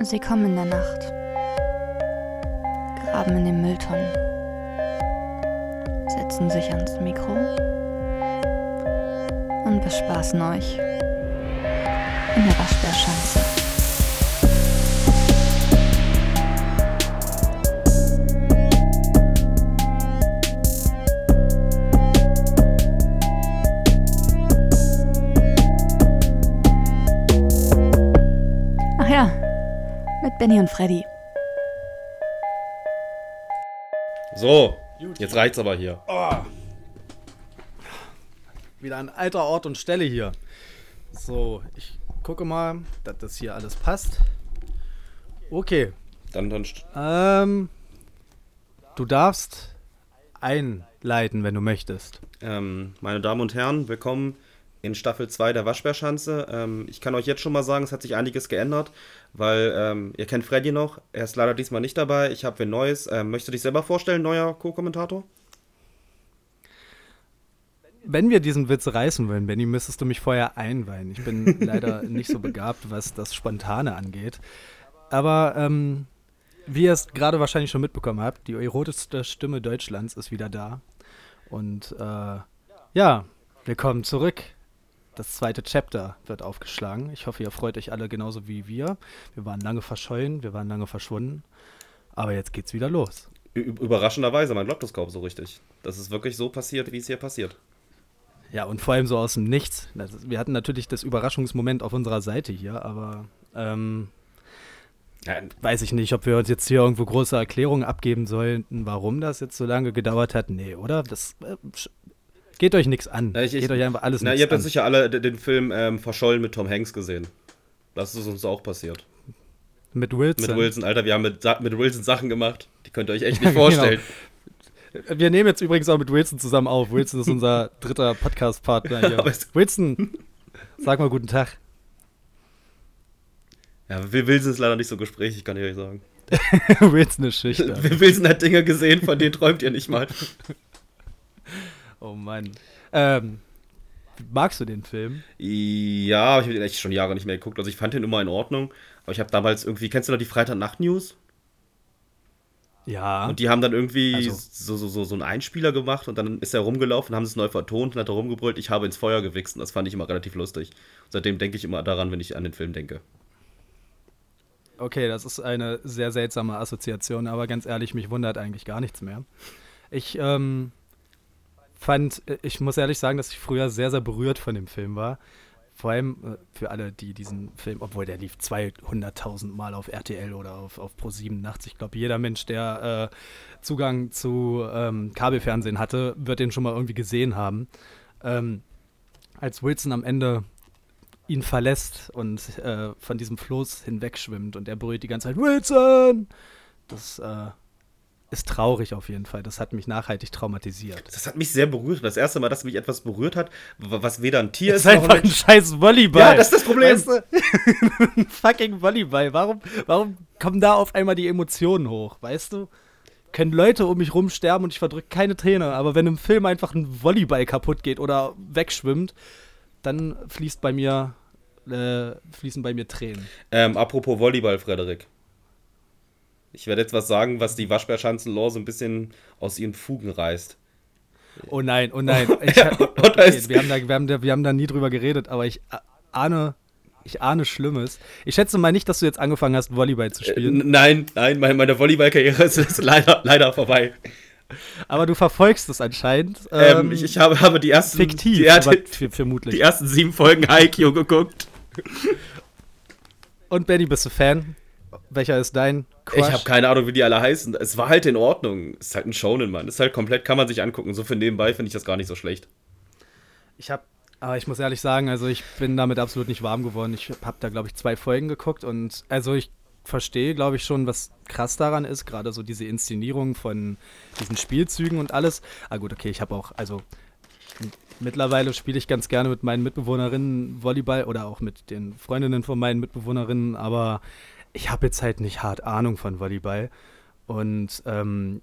Sie kommen in der Nacht, graben in den Mülltonnen, setzen sich ans Mikro. Und bespaßen euch. In der Waschbärschanze. Benny und Freddy. So, jetzt reicht's aber hier. Wieder an alter Ort und Stelle hier. So, ich gucke mal, dass das hier alles passt. Okay. Dann, dann Ähm, du darfst einleiten, wenn du möchtest. ähm, meine Damen und Herren, willkommen in Staffel 2 der Waschbärschanze. Ähm, ich kann euch jetzt schon mal sagen, es hat sich einiges geändert, weil ähm, ihr kennt Freddy noch. Er ist leider diesmal nicht dabei. Ich habe wen Neues. Ähm, möchtest du dich selber vorstellen, neuer Co-Kommentator? Wenn wir diesen Witz reißen wollen, Benny, müsstest du mich vorher einweihen. Ich bin leider nicht so begabt, was das Spontane angeht. Aber ähm, wie ihr es gerade wahrscheinlich schon mitbekommen habt, die erotischste Stimme Deutschlands ist wieder da. Und äh, ja, willkommen zurück. Das zweite Chapter wird aufgeschlagen. Ich hoffe, ihr freut euch alle genauso wie wir. Wir waren lange verschollen, wir waren lange verschwunden. Aber jetzt geht's wieder los. Überraschenderweise, man glaubt das kaum so richtig. Das ist wirklich so passiert, wie es hier passiert. Ja, und vor allem so aus dem Nichts. Wir hatten natürlich das Überraschungsmoment auf unserer Seite hier, aber ähm, Ja, weiß ich nicht, ob wir uns jetzt hier irgendwo große Erklärungen abgeben sollten, warum das jetzt so lange gedauert hat. Nee, oder? Das äh, geht euch nichts an. Ja, ich- ich- geht euch einfach alles na, ihr habt jetzt sicher alle den Film ähm, Verschollen mit Tom Hanks gesehen. Das ist uns auch passiert. Mit Wilson. Mit Wilson, Alter, wir haben mit, mit Wilson Sachen gemacht, die könnt ihr euch echt nicht vorstellen. Wir nehmen jetzt übrigens auch mit Wilson zusammen auf. Wilson ist unser dritter Podcast-Partner hier. Wilson, sag mal guten Tag. Ja, Wilson ist leider nicht so gesprächig, kann ich euch sagen. Wilson ist schüchtern. Wilson hat Dinge gesehen, von denen träumt ihr nicht mal. Oh Mann. Ähm, magst du den Film? Ja, ich habe den echt schon Jahre nicht mehr geguckt. Also ich fand den immer in Ordnung. Aber ich habe damals irgendwie, kennst du noch die Freitag-Nacht-News? Ja. Und die haben dann irgendwie Also- so, so, so, so einen Einspieler gemacht und dann ist er rumgelaufen, haben es neu vertont und hat rumgebrüllt, ich habe ins Feuer gewichst. Und das fand ich immer relativ lustig. Seitdem denke ich immer daran, wenn ich an den Film denke. Okay, das ist eine sehr seltsame Assoziation, aber ganz ehrlich, mich wundert eigentlich gar nichts mehr. Ich ähm, fand, äh, ich muss ehrlich sagen, dass ich früher sehr, sehr berührt von dem Film war. Vor allem äh, für alle, die diesen Film, obwohl der lief 200.000 Mal auf RTL oder auf, auf Pro7 nachts. Ich glaube, jeder Mensch, der äh, Zugang zu ähm, Kabelfernsehen hatte, wird den schon mal irgendwie gesehen haben. Ähm, als Wilson am Ende ihn verlässt und äh, von diesem Floß hinwegschwimmt und er brüllt die ganze Zeit Wilson. Das äh, ist traurig auf jeden Fall. Das hat mich nachhaltig traumatisiert. Das hat mich sehr berührt. Das erste Mal, dass mich etwas berührt hat, was weder ein Tier Das ist, ist einfach ein ein scheiß Volleyball. Ja, das ist das Problem. Weißt du? ein fucking Volleyball. Warum, warum kommen da auf einmal die Emotionen hoch? Weißt du? Können Leute um mich rum sterben und ich verdrücke keine Träne. Aber wenn im Film einfach ein Volleyball kaputt geht oder wegschwimmt, dann fließt bei mir, äh, fließen bei mir Tränen. Ähm, apropos Volleyball, Frederik. Ich werde jetzt was sagen, was die Waschbärschanzen-Lore so ein bisschen aus ihren Fugen reißt. Oh nein, oh nein. Ich, okay, wir, haben da, wir, haben da, wir haben da nie drüber geredet, aber ich ahne, ich ahne Schlimmes. Ich schätze mal nicht, dass du jetzt angefangen hast, Volleyball zu Äh, spielen. n- nein, nein, meine, meine Volleyball-Karriere ist, ist leider, leider vorbei. aber du verfolgst es anscheinend. Ähm, ich, ich habe, habe die ersten, fiktiv, die, er- aber die, vermutlich. die ersten sieben Folgen Haikyuu geguckt. Und Benny, bist du Fan? Welcher ist dein Crush? Ich habe keine Ahnung, wie die alle heißen. Es war halt in Ordnung. Es ist halt ein Shonen, Mann. Es ist halt komplett, kann man sich angucken. So für nebenbei finde ich das gar nicht so schlecht. Ich habe, aber ich muss ehrlich sagen, also ich bin damit absolut nicht warm geworden. Ich habe da, glaube ich, zwei Folgen geguckt und also ich verstehe, glaube ich, schon, was krass daran ist, gerade so diese Inszenierung von diesen Spielzügen und alles. Ah gut, okay, ich habe auch, also mittlerweile spiele ich ganz gerne mit meinen Mitbewohnerinnen Volleyball oder auch mit den Freundinnen von meinen Mitbewohnerinnen, aber ich habe jetzt halt nicht hart Ahnung von Volleyball und ähm,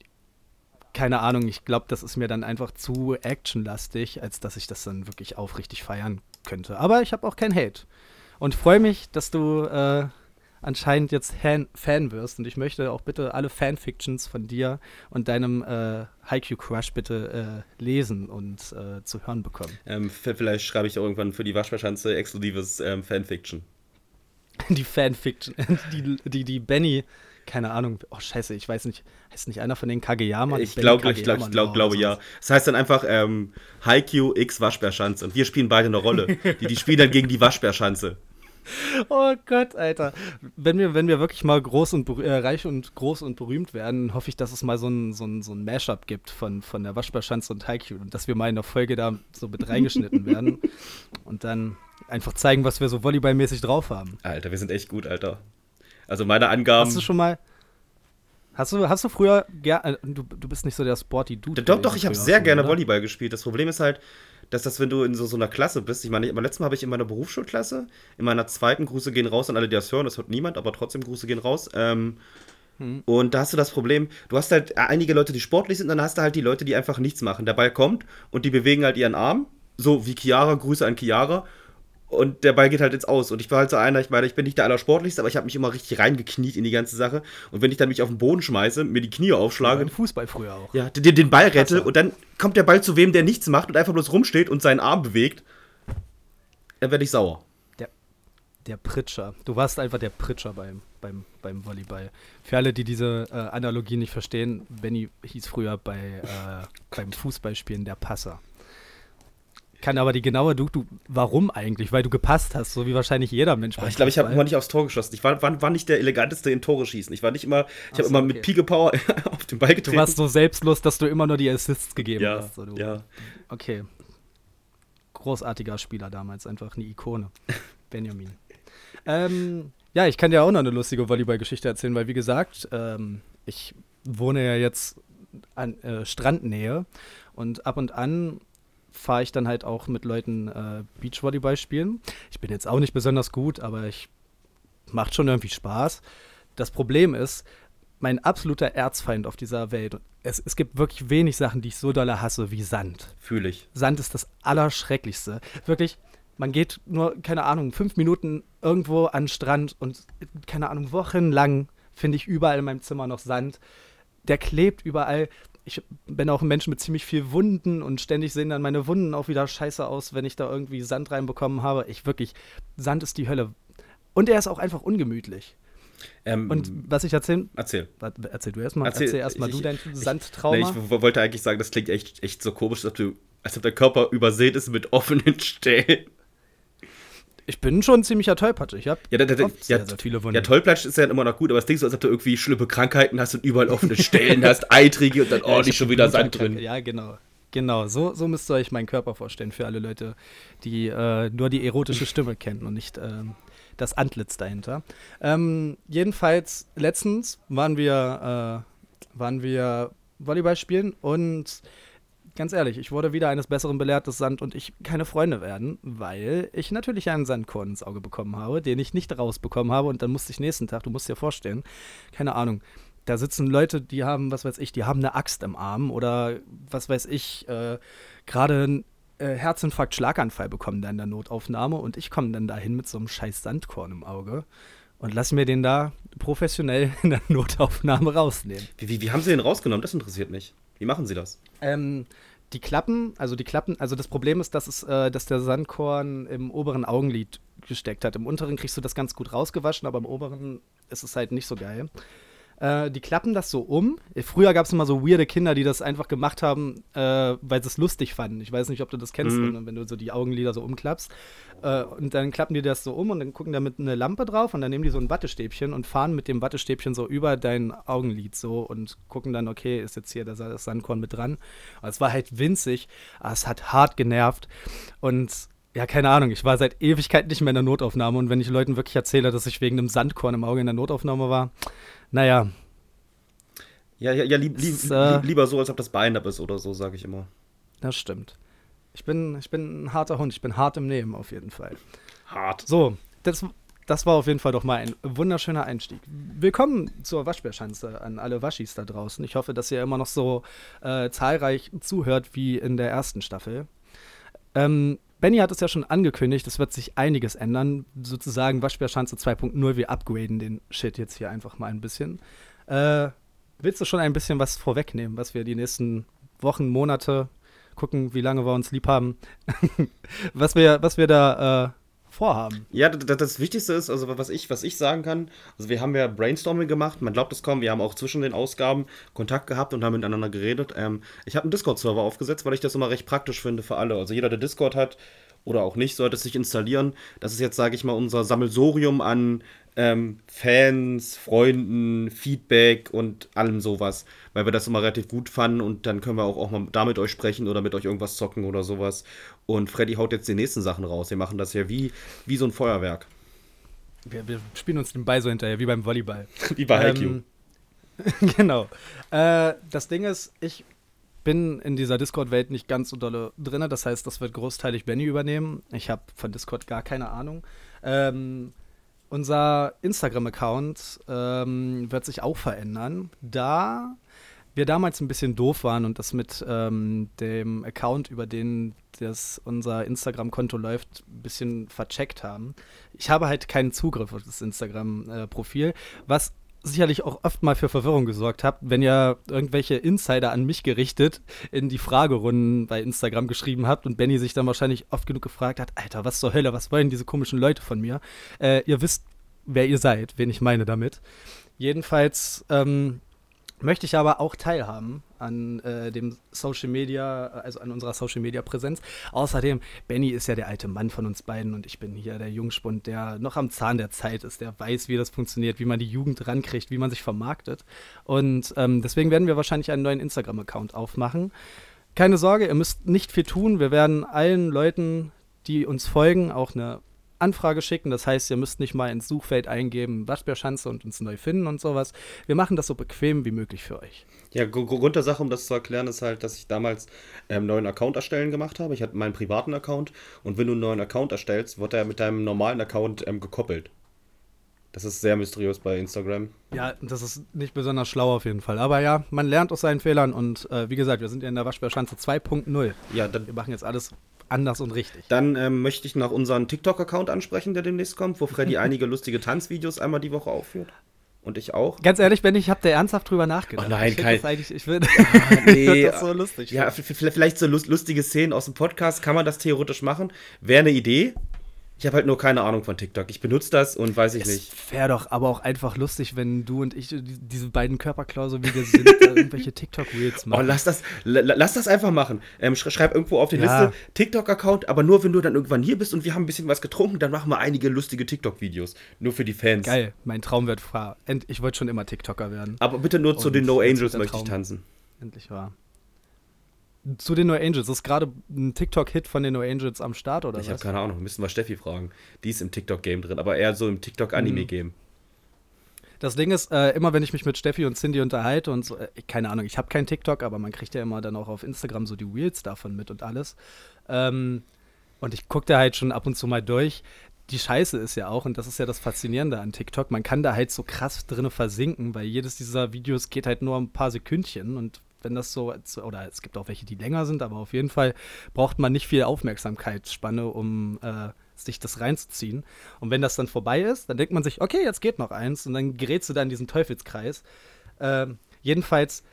keine Ahnung, ich glaube, das ist mir dann einfach zu actionlastig, als dass ich das dann wirklich aufrichtig feiern könnte. Aber ich habe auch kein Hate. Und freue mich, dass du äh, anscheinend jetzt Fan, Fan wirst und ich möchte auch bitte alle Fanfictions von dir und deinem äh, Haikyuu-Crush bitte äh, lesen und äh, zu hören bekommen. Ähm, vielleicht schreibe ich irgendwann für die Waschbärschanze exklusives ähm, Fanfiction. Die Fanfiction, die, die, die Benny keine Ahnung, oh scheiße, ich weiß nicht, heißt nicht einer von den Kageyama? Ich glaube, ich glaube, ich glaube, glaube ja. Das heißt dann einfach ähm, Haikyuu X Waschbärschanze und wir spielen beide eine Rolle. die, die spielen dann gegen die Waschbärschanze. Oh Gott, Alter. Wenn wir, wenn wir wirklich mal groß und äh, reich und groß und berühmt werden, hoffe ich, dass es mal so ein, so ein, so ein Mashup gibt von, von der Waschbärschanze und Haikyuu und dass wir mal in der Folge da so mit reingeschnitten werden und dann einfach zeigen, was wir so volleyballmäßig drauf haben. Alter, wir sind echt gut, Alter. Also meine Angaben. Hast du schon mal. Hast du, hast du früher. Äh, du, du bist nicht so der Sporty Dude. Doch, doch, ich habe sehr gerne oder? Volleyball gespielt. Das Problem ist halt, dass das, wenn du in so, so einer Klasse bist, ich meine, beim letzten Mal habe ich in meiner Berufsschulklasse, in meiner zweiten, Grüße gehen raus an alle, die das hören, das hört niemand, aber trotzdem Grüße gehen raus. Ähm, hm. Und da hast du das Problem, du hast halt einige Leute, die sportlich sind, und dann hast du halt die Leute, die einfach nichts machen. Der Ball kommt und die bewegen halt ihren Arm, so wie Chiara, Grüße an Chiara, und der Ball geht halt jetzt aus. Und ich war halt so einer, ich meine, ich bin nicht der Allersportlichste, aber ich habe mich immer richtig reingekniet in die ganze Sache. Und wenn ich dann mich auf den Boden schmeiße, mir die Knie aufschlage. Ja, Fußball früher auch. Ja, den, den Ball rette und dann kommt der Ball zu wem, der nichts macht und einfach bloß rumsteht und seinen Arm bewegt, dann werde ich sauer. Der, der Pritscher. Du warst einfach der Pritscher beim, beim, beim Volleyball. Für alle, die diese äh, Analogie nicht verstehen, Benny hieß früher bei, äh, beim Fußballspielen der Passer kann aber die genaue du, du, warum eigentlich? Weil du gepasst hast, so wie wahrscheinlich jeder Mensch. ich glaube, ich habe immer nicht aufs Tor geschossen. Ich war, war, war, nicht der eleganteste in Tore schießen. Ich war nicht immer, ich habe immer okay. mit Pike Power auf den Ball getreten. Du warst so selbstlos, dass du immer nur die Assists gegeben ja, hast. So, ja. Okay. Großartiger Spieler damals, einfach eine Ikone. Benjamin. ähm, ja, ich kann dir auch noch eine lustige Volleyball-Geschichte erzählen, weil wie gesagt, ähm, ich wohne ja jetzt an äh, Strandnähe und ab und an fahre ich dann halt auch mit Leuten äh, Beachvolleyball spielen. Ich bin jetzt auch nicht besonders gut, aber ich macht schon irgendwie Spaß. Das Problem ist, mein absoluter Erzfeind auf dieser Welt. Es, es gibt wirklich wenig Sachen, die ich so doll hasse wie Sand. Fühle ich. Sand ist das Allerschrecklichste. Wirklich, man geht nur, keine Ahnung, fünf Minuten irgendwo an den Strand und, keine Ahnung, wochenlang finde ich überall in meinem Zimmer noch Sand. Der klebt überall ich bin auch ein Mensch mit ziemlich viel Wunden und ständig sehen dann meine Wunden auch wieder scheiße aus, wenn ich da irgendwie Sand reinbekommen habe. Ich wirklich, Sand ist die Hölle. Und er ist auch einfach ungemütlich. Ähm, und was ich erzählen. Erzähl. Erzähl du erstmal. Erzähl, erzähl erstmal du dein Sandtrauma. Nee, ich wollte eigentlich sagen, das klingt echt, echt so komisch, als ob, du, als ob der Körper übersät ist mit offenen Stellen. Ich bin schon ein ziemlicher Tollpatsch. Ich habe ja, da, da, ja, sehr, sehr viele Wunden. Ja, Tollpatsch ist ja immer noch gut, aber es klingt so, als ob du irgendwie schlimme Krankheiten hast und überall offene Stellen hast, eitrige und dann, oh, ja, nicht schon wieder Sand drin. Ja, genau. Genau, so, so müsst ihr euch meinen Körper vorstellen für alle Leute, die äh, nur die erotische Stimme kennen und nicht äh, das Antlitz dahinter. Ähm, jedenfalls, letztens waren wir, äh, waren wir Volleyball spielen und ganz ehrlich, ich wurde wieder eines Besseren belehrt, dass Sand und ich keine Freunde werden, weil ich natürlich einen Sandkorn ins Auge bekommen habe, den ich nicht rausbekommen habe und dann musste ich nächsten Tag, du musst dir vorstellen, keine Ahnung, da sitzen Leute, die haben, was weiß ich, die haben eine Axt im Arm oder was weiß ich, äh, gerade einen äh, Herzinfarkt, Schlaganfall bekommen da in der Notaufnahme und ich komme dann dahin mit so einem scheiß Sandkorn im Auge und lass mir den da professionell in der Notaufnahme rausnehmen. Wie, wie, wie haben sie den rausgenommen? Das interessiert mich. Wie machen Sie das? Ähm, die Klappen, also die Klappen, also das Problem ist, dass, es, äh, dass der Sandkorn im oberen Augenlid gesteckt hat. Im unteren kriegst du das ganz gut rausgewaschen, aber im oberen ist es halt nicht so geil. Äh, die klappen das so um. Früher gab es immer so weirde Kinder, die das einfach gemacht haben, äh, weil sie es lustig fanden. Ich weiß nicht, ob du das kennst, mhm. wenn du so die Augenlider so umklappst. Äh, und dann klappen die das so um und dann gucken da mit einer Lampe drauf und dann nehmen die so ein Wattestäbchen und fahren mit dem Wattestäbchen so über dein Augenlid so und gucken dann, okay, ist jetzt hier das, das Sandkorn mit dran. Aber es war halt winzig, aber es hat hart genervt und ja, keine Ahnung, ich war seit Ewigkeit nicht mehr in der Notaufnahme und wenn ich Leuten wirklich erzähle, dass ich wegen einem Sandkorn im Auge in der Notaufnahme war, naja. Ja, ja, ja lieb, lieb, äh, lieber so, als ob das Bein ab ist oder so, sage ich immer. Das stimmt. Ich bin, ich bin ein harter Hund, ich bin hart im Nehmen auf jeden Fall. Hart. So, das, das war auf jeden Fall doch mal ein wunderschöner Einstieg. Willkommen zur Waschbärschanze an alle Waschis da draußen. Ich hoffe, dass ihr immer noch so äh, zahlreich zuhört wie in der ersten Staffel. Ähm, Benny hat es ja schon angekündigt, es wird sich einiges ändern. Sozusagen Waschbärschanze 2.0, wir upgraden den Shit jetzt hier einfach mal ein bisschen. Äh, willst du schon ein bisschen was vorwegnehmen, was wir die nächsten Wochen, Monate gucken, wie lange wir uns lieb haben, was, wir, was wir da äh, vorhaben. Ja, das, das, Wichtigste ist, also was ich, was ich sagen kann, also wir haben ja Brainstorming gemacht, man glaubt es kaum, wir haben auch zwischen den Ausgaben Kontakt gehabt und haben miteinander geredet. Ähm, ich habe einen Discord-Server aufgesetzt, weil ich das immer recht praktisch finde für alle. Also jeder, der Discord hat oder auch nicht, sollte es sich installieren. Das ist jetzt, sage ich mal, unser Sammelsorium an ähm, Fans, Freunden, Feedback und allem sowas, weil wir das immer relativ gut fanden und dann können wir auch, auch mal da mit euch sprechen oder mit euch irgendwas zocken oder sowas. Und Freddy haut jetzt die nächsten Sachen raus. Wir machen das ja wie, wie so ein Feuerwerk. Wir, wir spielen uns den Ball so hinterher, wie beim Volleyball. wie bei Haikyuu. Ähm, genau. Äh, das Ding ist, ich bin in dieser Discord-Welt nicht ganz so dolle drin. Das heißt, das wird großteilig Benny übernehmen. Ich habe von Discord gar keine Ahnung. Ähm, unser Instagram-Account ähm, wird sich auch verändern, da wir damals ein bisschen doof waren und das mit ähm, dem Account, über den das unser Instagram-Konto läuft, ein bisschen vercheckt haben. Ich habe halt keinen Zugriff auf das Instagram-Profil, was sicherlich auch oft mal für Verwirrung gesorgt hat, wenn ihr irgendwelche Insider an mich gerichtet in die Fragerunden bei Instagram geschrieben habt und Benny sich dann wahrscheinlich oft genug gefragt hat, Alter, was zur Hölle, was wollen diese komischen Leute von mir? Äh, ihr wisst, wer ihr seid, wen ich meine damit. Jedenfalls ähm, möchte ich aber auch teilhaben an äh, dem Social Media, also an unserer Social Media Präsenz. Außerdem, Benny ist ja der alte Mann von uns beiden und ich bin hier der Jungspund, der noch am Zahn der Zeit ist, der weiß, wie das funktioniert, wie man die Jugend rankriegt, wie man sich vermarktet. Und ähm, deswegen werden wir wahrscheinlich einen neuen Instagram-Account aufmachen. Keine Sorge, ihr müsst nicht viel tun. Wir werden allen Leuten, die uns folgen, auch eine Anfrage schicken. Das heißt, ihr müsst nicht mal ins Suchfeld eingeben, Waschbärschanze und uns neu finden und sowas. Wir machen das so bequem wie möglich für euch. Ja, Grund der Sache, um das zu erklären, ist halt, dass ich damals einen ähm, neuen Account erstellen gemacht habe. Ich hatte meinen privaten Account und wenn du einen neuen Account erstellst, wird er mit deinem normalen Account ähm, gekoppelt. Das ist sehr mysteriös bei Instagram. Ja, das ist nicht besonders schlau auf jeden Fall. Aber ja, man lernt aus seinen Fehlern und äh, wie gesagt, wir sind ja in der Waschbärschanze 2.0. Ja, dann wir machen jetzt alles anders und richtig. Dann ähm, möchte ich noch unseren TikTok-Account ansprechen, der demnächst kommt, wo Freddy einige lustige Tanzvideos einmal die Woche aufführt. Und ich auch. Ganz ehrlich, wenn ich habe da ernsthaft drüber nachgedacht. Oh nein, ich kein. Das ich würde ah, nee, das so lustig. Ja, vielleicht so lustige Szenen aus dem Podcast kann man das theoretisch machen. Wäre eine Idee. Ich habe halt nur keine Ahnung von TikTok. Ich benutze das und weiß ich es nicht. Wäre doch aber auch einfach lustig, wenn du und ich diese beiden Körperklausel, wie wir sind, irgendwelche TikTok-Reels machen. Oh, lass das, lass das einfach machen. Ähm, schreib irgendwo auf die ja. Liste TikTok-Account, aber nur wenn du dann irgendwann hier bist und wir haben ein bisschen was getrunken, dann machen wir einige lustige TikTok-Videos. Nur für die Fans. Geil, mein Traum wird wahr. Ich wollte schon immer TikToker werden. Aber bitte nur und zu den No Angels möchte ich tanzen. Endlich wahr zu den No Angels. Ist gerade ein TikTok-Hit von den No Angels am Start oder ich was? Ich habe keine Ahnung, müssen wir Steffi fragen. Die ist im TikTok-Game drin, aber eher so im TikTok-Anime-Game. Das Ding ist, äh, immer wenn ich mich mit Steffi und Cindy unterhalte und so, äh, keine Ahnung, ich habe kein TikTok, aber man kriegt ja immer dann auch auf Instagram so die Wheels davon mit und alles. Ähm, und ich gucke da halt schon ab und zu mal durch. Die Scheiße ist ja auch, und das ist ja das Faszinierende an TikTok, man kann da halt so krass drin versinken, weil jedes dieser Videos geht halt nur ein paar Sekündchen und wenn das so, oder es gibt auch welche, die länger sind, aber auf jeden Fall braucht man nicht viel Aufmerksamkeitsspanne, um äh, sich das reinzuziehen. Und wenn das dann vorbei ist, dann denkt man sich, okay, jetzt geht noch eins und dann gerätst du da in diesen Teufelskreis. Äh, jedenfalls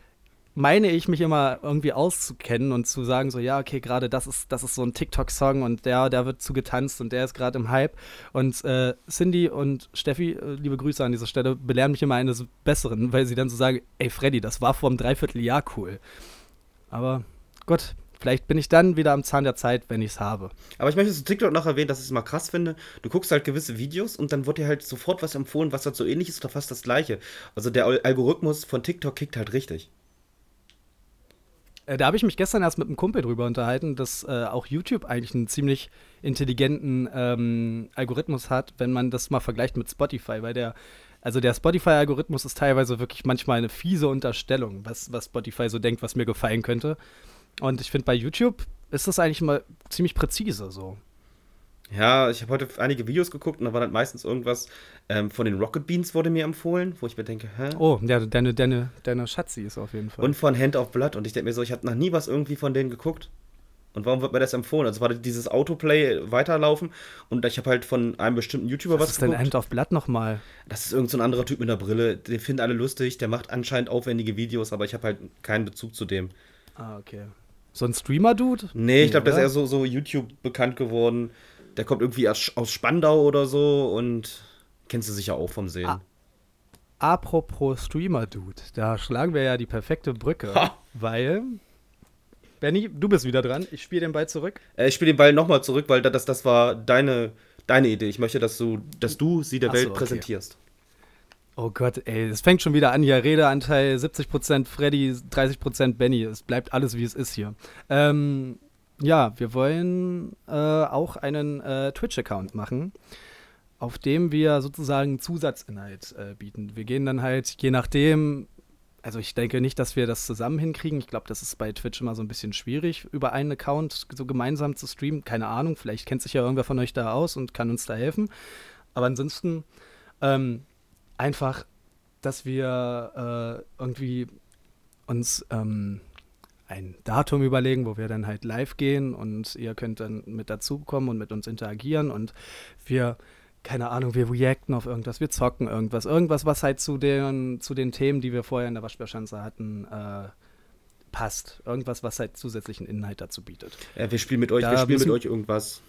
meine ich, mich immer irgendwie auszukennen und zu sagen, so, ja, okay, gerade das ist, das ist so ein TikTok-Song und der, der wird zugetanzt und der ist gerade im Hype. Und äh, Cindy und Steffi, äh, liebe Grüße an dieser Stelle, belehren mich immer eines Besseren, weil sie dann so sagen, ey Freddy, das war vor einem Dreivierteljahr cool. Aber gut, vielleicht bin ich dann wieder am Zahn der Zeit, wenn ich es habe. Aber ich möchte zu TikTok noch erwähnen, dass ich es mal krass finde. Du guckst halt gewisse Videos und dann wird dir halt sofort was empfohlen, was halt so ähnlich ist oder fast das gleiche. Also der Algorithmus von TikTok kickt halt richtig. Äh, da habe ich mich gestern erst mit einem Kumpel drüber unterhalten, dass äh, auch YouTube eigentlich einen ziemlich intelligenten ähm, Algorithmus hat, wenn man das mal vergleicht mit Spotify, weil der, also der Spotify-Algorithmus ist teilweise wirklich manchmal eine fiese Unterstellung, was, was Spotify so denkt, was mir gefallen könnte. Und ich finde, bei YouTube ist das eigentlich mal ziemlich präzise so. Ja, ich habe heute einige Videos geguckt und da war dann meistens irgendwas ähm, von den Rocket Beans wurde mir empfohlen, wo ich mir denke, hä? Oh, ja, deine, deine, deine Schatzi ist auf jeden Fall. Und von Hand of Blood und ich denke mir so, ich habe noch nie was irgendwie von denen geguckt. Und warum wird mir das empfohlen? Also war dieses Autoplay weiterlaufen und ich habe halt von einem bestimmten YouTuber Was was ist denn End of Blood nochmal? Das ist irgend so ein anderer Typ mit einer Brille. Den finden alle lustig, der macht anscheinend aufwendige Videos, aber ich habe halt keinen Bezug zu dem. Ah, okay. So ein Streamer-Dude? Nee, ich glaube, der ist eher so, so YouTube bekannt geworden. Der kommt irgendwie aus, aus Spandau oder so und kennst du sicher auch vom Sehen. Ah. Apropos Streamer-Dude, da schlagen wir ja die perfekte Brücke, Ha. weil. Benny, du bist wieder dran. Ich spiele den Ball zurück. Äh, ich spiele den Ball nochmal zurück, weil das, das war deine, deine Idee. Ich möchte, dass du, dass du sie der so, Welt okay. präsentierst. Oh Gott, ey, es fängt schon wieder an hier. Redeanteil 70% Freddy, 30% Benny. Es bleibt alles, wie es ist hier. Ähm, ja, wir wollen äh, auch einen äh, Twitch-Account machen, auf dem wir sozusagen Zusatzinhalt äh, bieten. Wir gehen dann halt, je nachdem, also ich denke nicht, dass wir das zusammen hinkriegen. Ich glaube, das ist bei Twitch immer so ein bisschen schwierig, über einen Account so gemeinsam zu streamen. Keine Ahnung, vielleicht kennt sich ja irgendwer von euch da aus und kann uns da helfen. Aber ansonsten ähm, einfach, dass wir äh, irgendwie uns ähm, ein Datum überlegen, wo wir dann halt live gehen und ihr könnt dann mit dazukommen und mit uns interagieren und wir, keine Ahnung, wir reacten auf irgendwas, wir zocken irgendwas, irgendwas, was halt zu den, zu den Themen, die wir vorher in der Waschbärschanze hatten, äh, passt. Irgendwas, was halt zusätzlichen Inhalt dazu bietet. Ja, wir spielen mit euch, Da wir spielen mit euch irgendwas.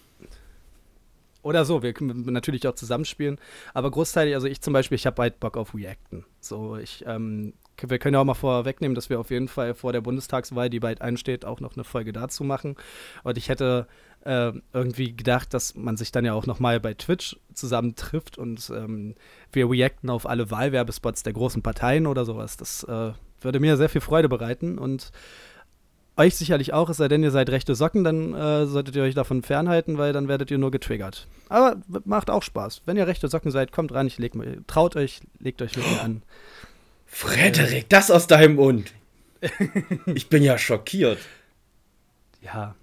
Oder so, wir können natürlich auch zusammenspielen. Aber großteilig, also ich zum Beispiel, ich habe bald Bock auf Reacten. So, ich, ähm, wir können ja auch mal vorwegnehmen, dass wir auf jeden Fall vor der Bundestagswahl, die bald einsteht, auch noch eine Folge dazu machen. Und ich hätte äh, irgendwie gedacht, dass man sich dann ja auch nochmal bei Twitch zusammentrifft und ähm, wir reacten auf alle Wahlwerbespots der großen Parteien oder sowas. Das äh, würde mir sehr viel Freude bereiten und euch sicherlich auch, es sei denn, ihr seid rechte Socken, dann äh, solltet ihr euch davon fernhalten, weil dann werdet ihr nur getriggert. Aber macht auch Spaß. Wenn ihr rechte Socken seid, kommt ran, ich leg traut euch, legt euch mit mir an. Frederik, das aus deinem Mund. Ich bin ja schockiert. Ja.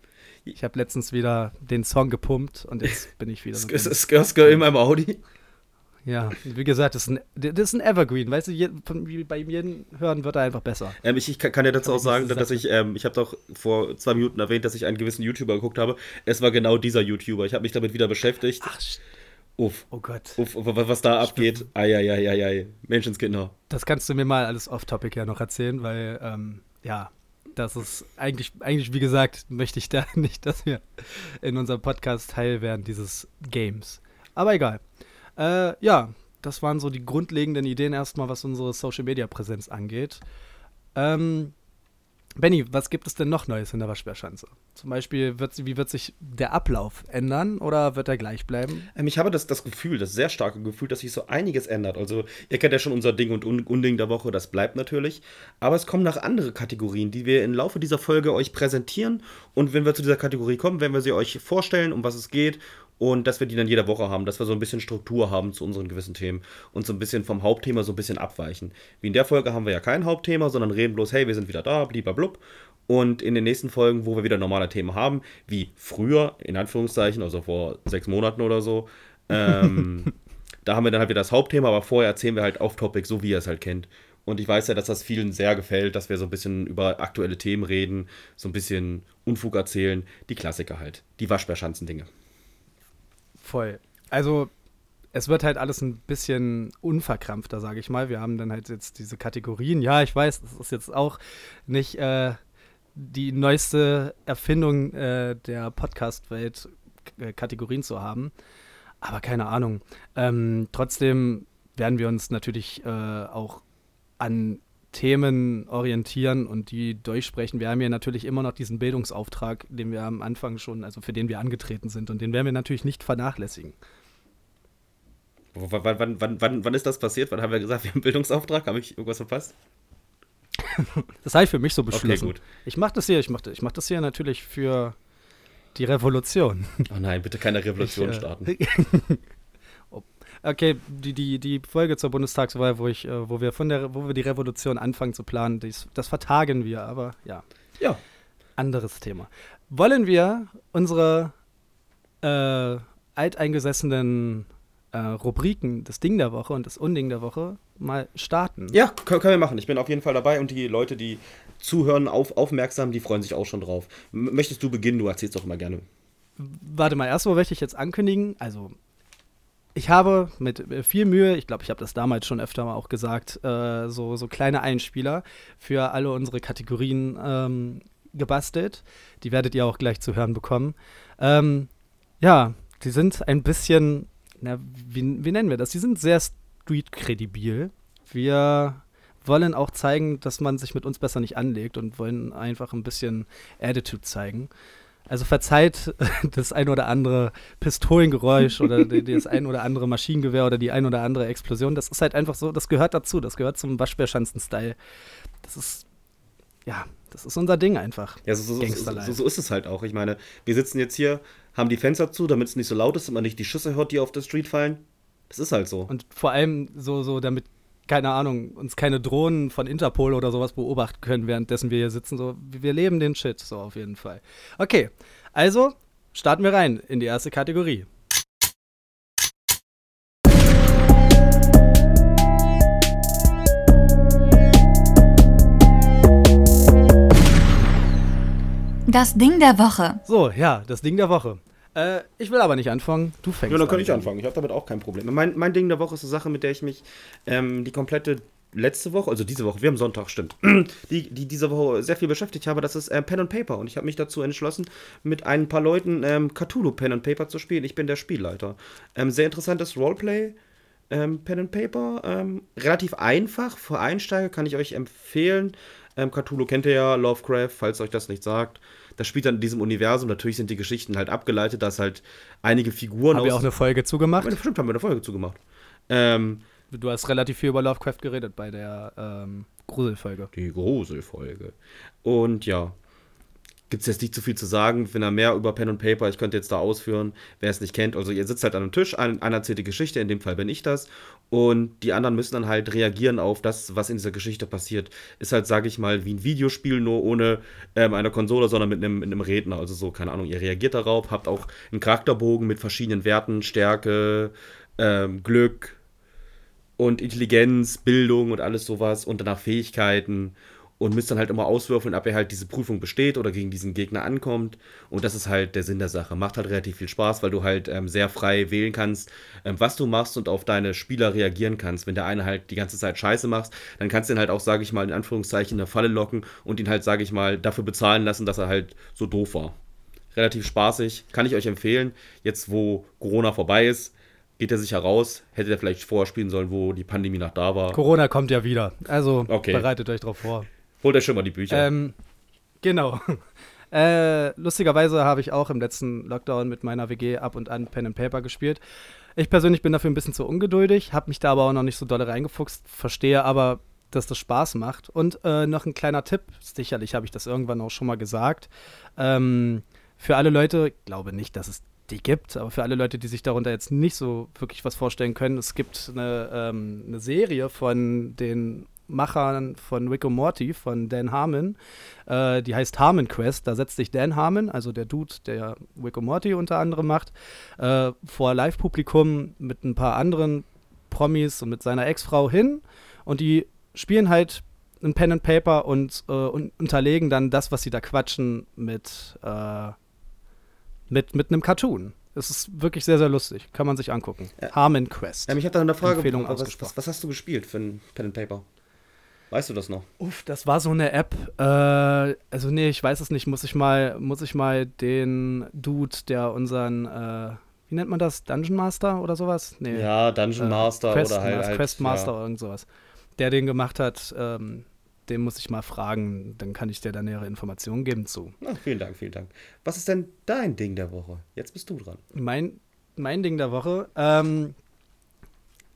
Ich habe letztens wieder den Song gepumpt und jetzt bin ich wieder. Sk- dem- Skr Skr in meinem Audi. Ja, wie gesagt, das ist ein, das ist ein Evergreen. Weißt du, je, von, bei jedem Hören wird er einfach besser. Ähm, ich, ich kann dir dazu auch sagen, so dass ich, ähm, ich habe doch vor zwei Minuten erwähnt, dass ich einen gewissen YouTuber geguckt habe. Es war genau dieser YouTuber. Ich habe mich damit wieder beschäftigt. Ach, Uff, oh Gott. uff, was da abgeht. Eieieiei. Menschenskinder. Das kannst du mir mal alles off-topic ja noch erzählen, weil, ähm, ja, das ist eigentlich, eigentlich, wie gesagt, möchte ich da nicht, dass wir in unserem Podcast Teil werden dieses Games. Aber egal. Äh, ja, das waren so die grundlegenden Ideen erstmal, was unsere Social-Media-Präsenz angeht. Ähm, Benny, was gibt es denn noch Neues in der Waschbärschanze? Zum Beispiel, wird, wie wird sich der Ablauf ändern oder wird er gleich bleiben? Ähm, ich habe das, das Gefühl, das sehr starke Gefühl, dass sich so einiges ändert. Also, ihr kennt ja schon unser Ding und Un Unding der Woche, das bleibt natürlich. Aber es kommen noch andere Kategorien, die wir im Laufe dieser Folge euch präsentieren. Und wenn wir zu dieser Kategorie kommen, werden wir sie euch vorstellen, um was es geht. Und dass wir die dann jede Woche haben, dass wir so ein bisschen Struktur haben zu unseren gewissen Themen und so ein bisschen vom Hauptthema so ein bisschen abweichen. Wie in der Folge haben wir ja kein Hauptthema, sondern reden bloß, hey, wir sind wieder da, blub. Und in den nächsten Folgen, wo wir wieder normale Themen haben, wie früher, in Anführungszeichen, also vor sechs Monaten oder so, ähm, da haben wir dann halt wieder das Hauptthema, aber vorher erzählen wir halt off-topic, so wie ihr es halt kennt. Und ich weiß ja, dass das vielen sehr gefällt, dass wir so ein bisschen über aktuelle Themen reden, so ein bisschen Unfug erzählen, die Klassiker halt, die Waschbärschanzen-Dinge. Voll. Also, es wird halt alles ein bisschen unverkrampfter, sage ich mal. Wir haben dann halt jetzt diese Kategorien. Ja, ich weiß, das ist jetzt auch nicht äh, die neueste Erfindung äh, der Podcast-Welt, äh, Kategorien zu haben. Aber keine Ahnung. Ähm, trotzdem werden wir uns natürlich äh, auch an Themen orientieren und die durchsprechen. Wir haben ja natürlich immer noch diesen Bildungsauftrag, den wir am Anfang schon, also für den wir angetreten sind und den werden wir natürlich nicht vernachlässigen. W- Wann, wann, wann, wann, ist das passiert? Wann haben wir gesagt, wir haben einen Bildungsauftrag? Habe ich irgendwas verpasst? Das habe ich für mich so beschlossen. gut. Ich mache das hier, ich mache ich mach das hier natürlich für die Revolution. Oh nein, bitte keine Revolution Ich, äh, starten. Okay, die, die, die Folge zur Bundestagswahl, wo ich, äh, wo wir von der, wo wir die Revolution anfangen zu planen, dies, das vertagen wir, aber ja, Ja. anderes Thema. Wollen wir unsere äh, alteingesessenen äh, Rubriken, das Ding der Woche und das Unding der Woche mal starten? Ja, können, können wir machen. Ich bin auf jeden Fall dabei und die Leute, die zuhören, auf, aufmerksam, die freuen sich auch schon drauf. M möchtest du beginnen? Du erzählst doch immer gerne. Warte mal, erstmal möchte ich jetzt ankündigen, also ich habe mit viel Mühe, ich glaube, ich habe das damals schon öfter mal auch gesagt, äh, so, so kleine Einspieler für alle unsere Kategorien ähm, gebastelt. Die werdet ihr auch gleich zu hören bekommen. Ähm, ja, die sind ein bisschen, na, wie, wie nennen wir das? Die sind sehr street-kredibil. Wir wollen auch zeigen, dass man sich mit uns besser nicht anlegt und wollen einfach ein bisschen Attitude zeigen. Also verzeiht das ein oder andere Pistolengeräusch oder das ein oder andere Maschinengewehr oder die ein oder andere Explosion. Das ist halt einfach so, das gehört dazu. Das gehört zum Waschbärschanzen-Style. Das ist, ja, das ist unser Ding einfach. Ja, so, so, so, so, ist es halt auch. Ich meine, wir sitzen jetzt hier, haben die Fenster zu, damit es nicht so laut ist und man nicht die Schüsse hört, die auf der Street fallen. Das ist halt so. Und vor allem so, so damit keine Ahnung, uns keine Drohnen von Interpol oder sowas beobachten können, währenddessen wir hier sitzen. So, wir leben den Shit, so auf jeden Fall. Okay, also starten wir rein in die erste Kategorie. Das Ding der Woche. So, ja, das Ding der Woche. Äh, ich will aber nicht anfangen. Du fängst an. Ja, dann kann ich anfangen. Ich habe damit auch kein Problem. Mein, mein Ding der Woche ist eine Sache, mit der ich mich ähm, die komplette letzte Woche, also diese Woche, wir haben Sonntag, stimmt, die, die diese Woche sehr viel beschäftigt habe, das ist äh, Pen and Paper. Und ich habe mich dazu entschlossen, mit ein paar Leuten ähm, Cthulhu Pen and Paper zu spielen. Ich bin der Spielleiter. Ähm, sehr interessantes Roleplay. Ähm, Pen and Paper, ähm, relativ einfach für Einsteiger, kann ich euch empfehlen. Ähm, Cthulhu kennt ihr ja, Lovecraft, falls euch das nicht sagt das spielt dann in diesem Universum. Natürlich sind die Geschichten halt abgeleitet, dass halt einige Figuren. Haben wir auch eine Folge zugemacht? Ja, stimmt, haben wir eine Folge zugemacht. Ähm, du hast relativ viel über Lovecraft geredet bei der ähm, Gruselfolge. Die Gruselfolge. Und ja, gibt es jetzt nicht zu viel zu sagen. Wenn er mehr über Pen und Paper, ich könnte jetzt da ausführen, wer es nicht kennt. Also ihr sitzt halt an einem Tisch, ein, einer erzählt die Geschichte, in dem Fall bin ich das. Und die anderen müssen dann halt reagieren auf das, was in dieser Geschichte passiert. Ist halt, sage ich mal, wie ein Videospiel, nur ohne ähm, eine Konsole, sondern mit einem, mit einem Redner. Also so, keine Ahnung, ihr reagiert darauf, habt auch einen Charakterbogen mit verschiedenen Werten, Stärke, ähm, Glück und Intelligenz, Bildung und alles sowas und danach Fähigkeiten und müsst dann halt immer auswürfeln, ob er halt diese Prüfung besteht oder gegen diesen Gegner ankommt. Und das ist halt der Sinn der Sache. Macht halt relativ viel Spaß, weil du halt ähm, sehr frei wählen kannst, ähm, was du machst und auf deine Spieler reagieren kannst. Wenn der eine halt die ganze Zeit Scheiße macht, dann kannst du ihn halt auch, sage ich mal, in Anführungszeichen in eine Falle locken und ihn halt, sage ich mal, dafür bezahlen lassen, dass er halt so doof war. Relativ spaßig, kann ich euch empfehlen. Jetzt, wo Corona vorbei ist, geht er sich heraus. Hätte er vielleicht vorher spielen sollen, wo die Pandemie noch da war. Corona kommt ja wieder. Also okay. bereitet euch drauf vor. Holt euch schon mal die Bücher. Ähm, genau. Äh, lustigerweise habe ich auch im letzten Lockdown mit meiner WG ab und an Pen and Paper gespielt. Ich persönlich bin dafür ein bisschen zu ungeduldig, habe mich da aber auch noch nicht so dolle reingefuchst, verstehe aber, dass das Spaß macht. Und äh, noch ein kleiner Tipp, sicherlich habe ich das irgendwann auch schon mal gesagt. Ähm, für alle Leute, ich glaube nicht, dass es die gibt, aber für alle Leute, die sich darunter jetzt nicht so wirklich was vorstellen können, es gibt eine, ähm, eine Serie von den Machern von Rick und Morty, von Dan Harmon. Äh, die heißt Harmon Quest. Da setzt sich Dan Harmon, also der Dude, der Rick und Morty unter anderem macht, äh, vor Live-Publikum mit ein paar anderen Promis und mit seiner Ex-Frau hin. Und die spielen halt ein Pen and Paper und, äh, und unterlegen dann das, was sie da quatschen, mit, äh, mit, mit einem Cartoon. Es ist wirklich sehr, sehr lustig. Kann man sich angucken. Ja. Harmon Quest. Ja, mich hat da eine Frage. Empfehlung was, was, was, hast du gespielt für ein Pen and Paper? Weißt du das noch? Uff, das war so eine App. Äh, also nee, ich weiß es nicht. Muss ich mal, muss ich mal den Dude, der unseren, äh, wie nennt man das? Dungeon Master oder sowas? Nee. Ja, Dungeon äh, Master Quest, oder halt, halt Quest Master ja. oder irgend sowas. Der den gemacht hat, ähm, den muss ich mal fragen. Dann kann ich dir da nähere Informationen geben zu. Ach, vielen Dank, vielen Dank. Was ist denn dein Ding der Woche? Jetzt bist du dran. Mein, mein Ding der Woche. Ähm,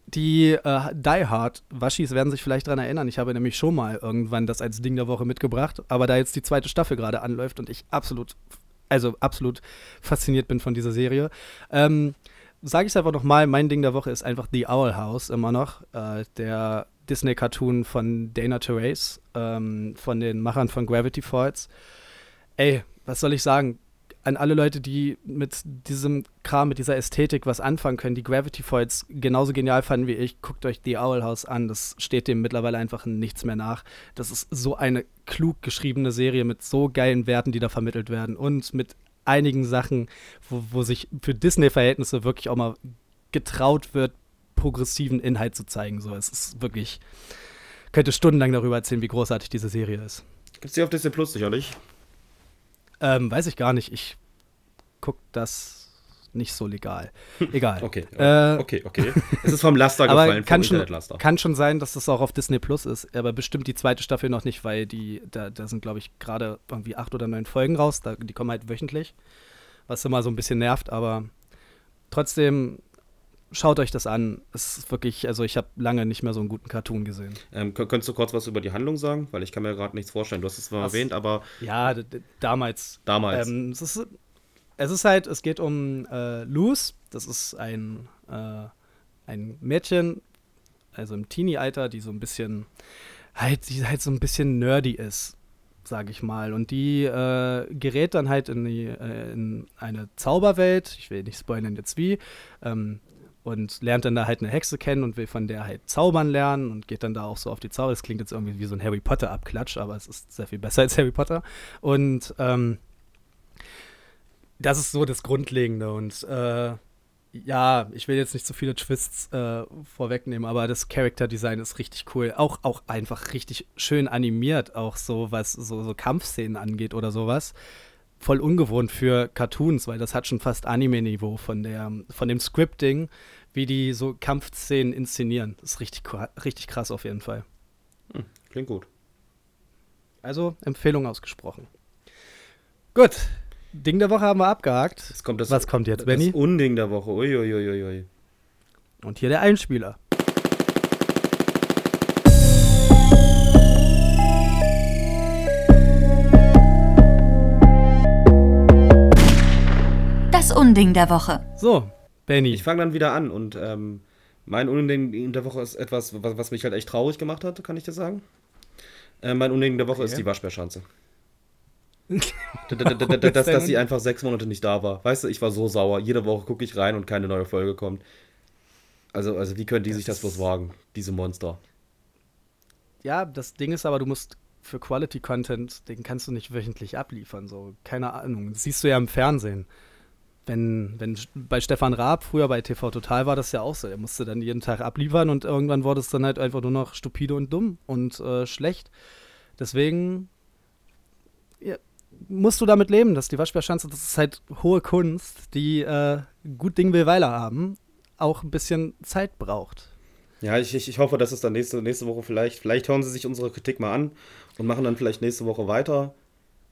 die äh, Die Hard Waschis werden sich vielleicht daran erinnern. Ich habe nämlich schon mal irgendwann das als Ding der Woche mitgebracht. Aber da jetzt die zweite Staffel gerade anläuft und ich absolut, also absolut fasziniert bin von dieser Serie, ähm, sage ich es einfach nochmal: Mein Ding der Woche ist einfach The Owl House immer noch. Äh, der Disney-Cartoon von Dana Therese, ähm, von den Machern von Gravity Falls. Ey, was soll ich sagen? An alle Leute, die mit diesem Kram, mit dieser Ästhetik was anfangen können, die Gravity Falls genauso genial fanden wie ich, guckt euch The Owl House an. Das steht dem mittlerweile einfach nichts mehr nach. Das ist so eine klug geschriebene Serie mit so geilen Werten, die da vermittelt werden und mit einigen Sachen, wo, wo sich für Disney-Verhältnisse wirklich auch mal getraut wird, progressiven Inhalt zu zeigen. So, es ist wirklich, könnte stundenlang darüber erzählen, wie großartig diese Serie ist. Gibt es die auf Disney Plus sicherlich? Ähm, weiß ich gar nicht. Ich gucke das nicht so legal. Egal. Okay, Äh, okay, okay. Es ist vom Laster gefallen, kann vom schon, Internetlaster. kann schon sein, dass das auch auf Disney Plus ist, aber bestimmt die zweite Staffel noch nicht, weil die, da, da sind, glaube ich, gerade irgendwie acht oder neun Folgen raus. Da, die kommen halt wöchentlich, was immer so ein bisschen nervt, aber trotzdem schaut euch das an. Es ist wirklich, also ich habe lange nicht mehr so einen guten Cartoon gesehen. Ähm, kön- könntest du kurz was über die Handlung sagen? Weil ich kann mir gerade nichts vorstellen. Du hast es zwar Was? erwähnt, aber Ja, damals. damals. Ähm, es, ist, es ist halt, es geht um äh, Luz, das ist ein, äh, ein Mädchen, also im Teenie-Alter, die so ein bisschen, halt, die halt so ein bisschen nerdy ist, sage ich mal. Und die äh, gerät dann halt in, die, äh, in eine Zauberwelt, ich will nicht spoilern jetzt wie, ähm, und lernt dann da halt eine Hexe kennen und will von der halt zaubern lernen und geht dann da auch so auf die Zauber. Das klingt jetzt irgendwie wie so ein Harry Potter-Abklatsch, aber es ist sehr viel besser als Harry Potter. Und ähm, das ist so das Grundlegende. Und äh, ja, ich will jetzt nicht zu viele Twists äh, vorwegnehmen, aber das Character Design ist richtig cool. Auch, auch einfach richtig schön animiert, auch so was so, so Kampfszenen angeht oder sowas. Voll ungewohnt für Cartoons, weil das hat schon fast Anime-Niveau von, der, von dem Scripting, wie die so Kampfszenen inszenieren. Das ist richtig, richtig krass auf jeden Fall. Klingt gut. Also Empfehlung ausgesprochen. Gut, Ding der Woche haben wir abgehakt. Kommt das, Was kommt jetzt, das Benny? Unding der Woche. Uiuiuiui. Und hier der Einspieler. Das Unding der Woche. So, Benny. Ich fange dann wieder an und ähm, mein Unding der Woche ist etwas, was, was mich halt echt traurig gemacht hat, kann ich dir sagen. Äh, mein Unding der Woche Okay. ist die Waschbärschanze. Dass, dass sie einfach sechs Monate nicht da war. Weißt du, ich war so sauer. Jede Woche gucke ich rein und keine neue Folge kommt. Also, also wie können die sich das bloß wagen, diese Monster? Ja, das Ding ist aber, du musst für Quality Content, den kannst du nicht wöchentlich abliefern. So, keine Ahnung. Das siehst du ja im Fernsehen. Wenn, wenn bei Stefan Raab, früher bei TV Total war das ja auch so. Er musste dann jeden Tag abliefern und irgendwann wurde es dann halt einfach nur noch stupide und dumm und äh, schlecht. Deswegen ja, musst du damit leben, dass die Waschbärschanze, das ist halt hohe Kunst, die äh, gut Ding will Weiler haben, auch ein bisschen Zeit braucht. Ja, ich, ich, ich hoffe, dass es dann nächste, nächste Woche vielleicht, vielleicht hören sie sich unsere Kritik mal an und machen dann vielleicht nächste Woche weiter.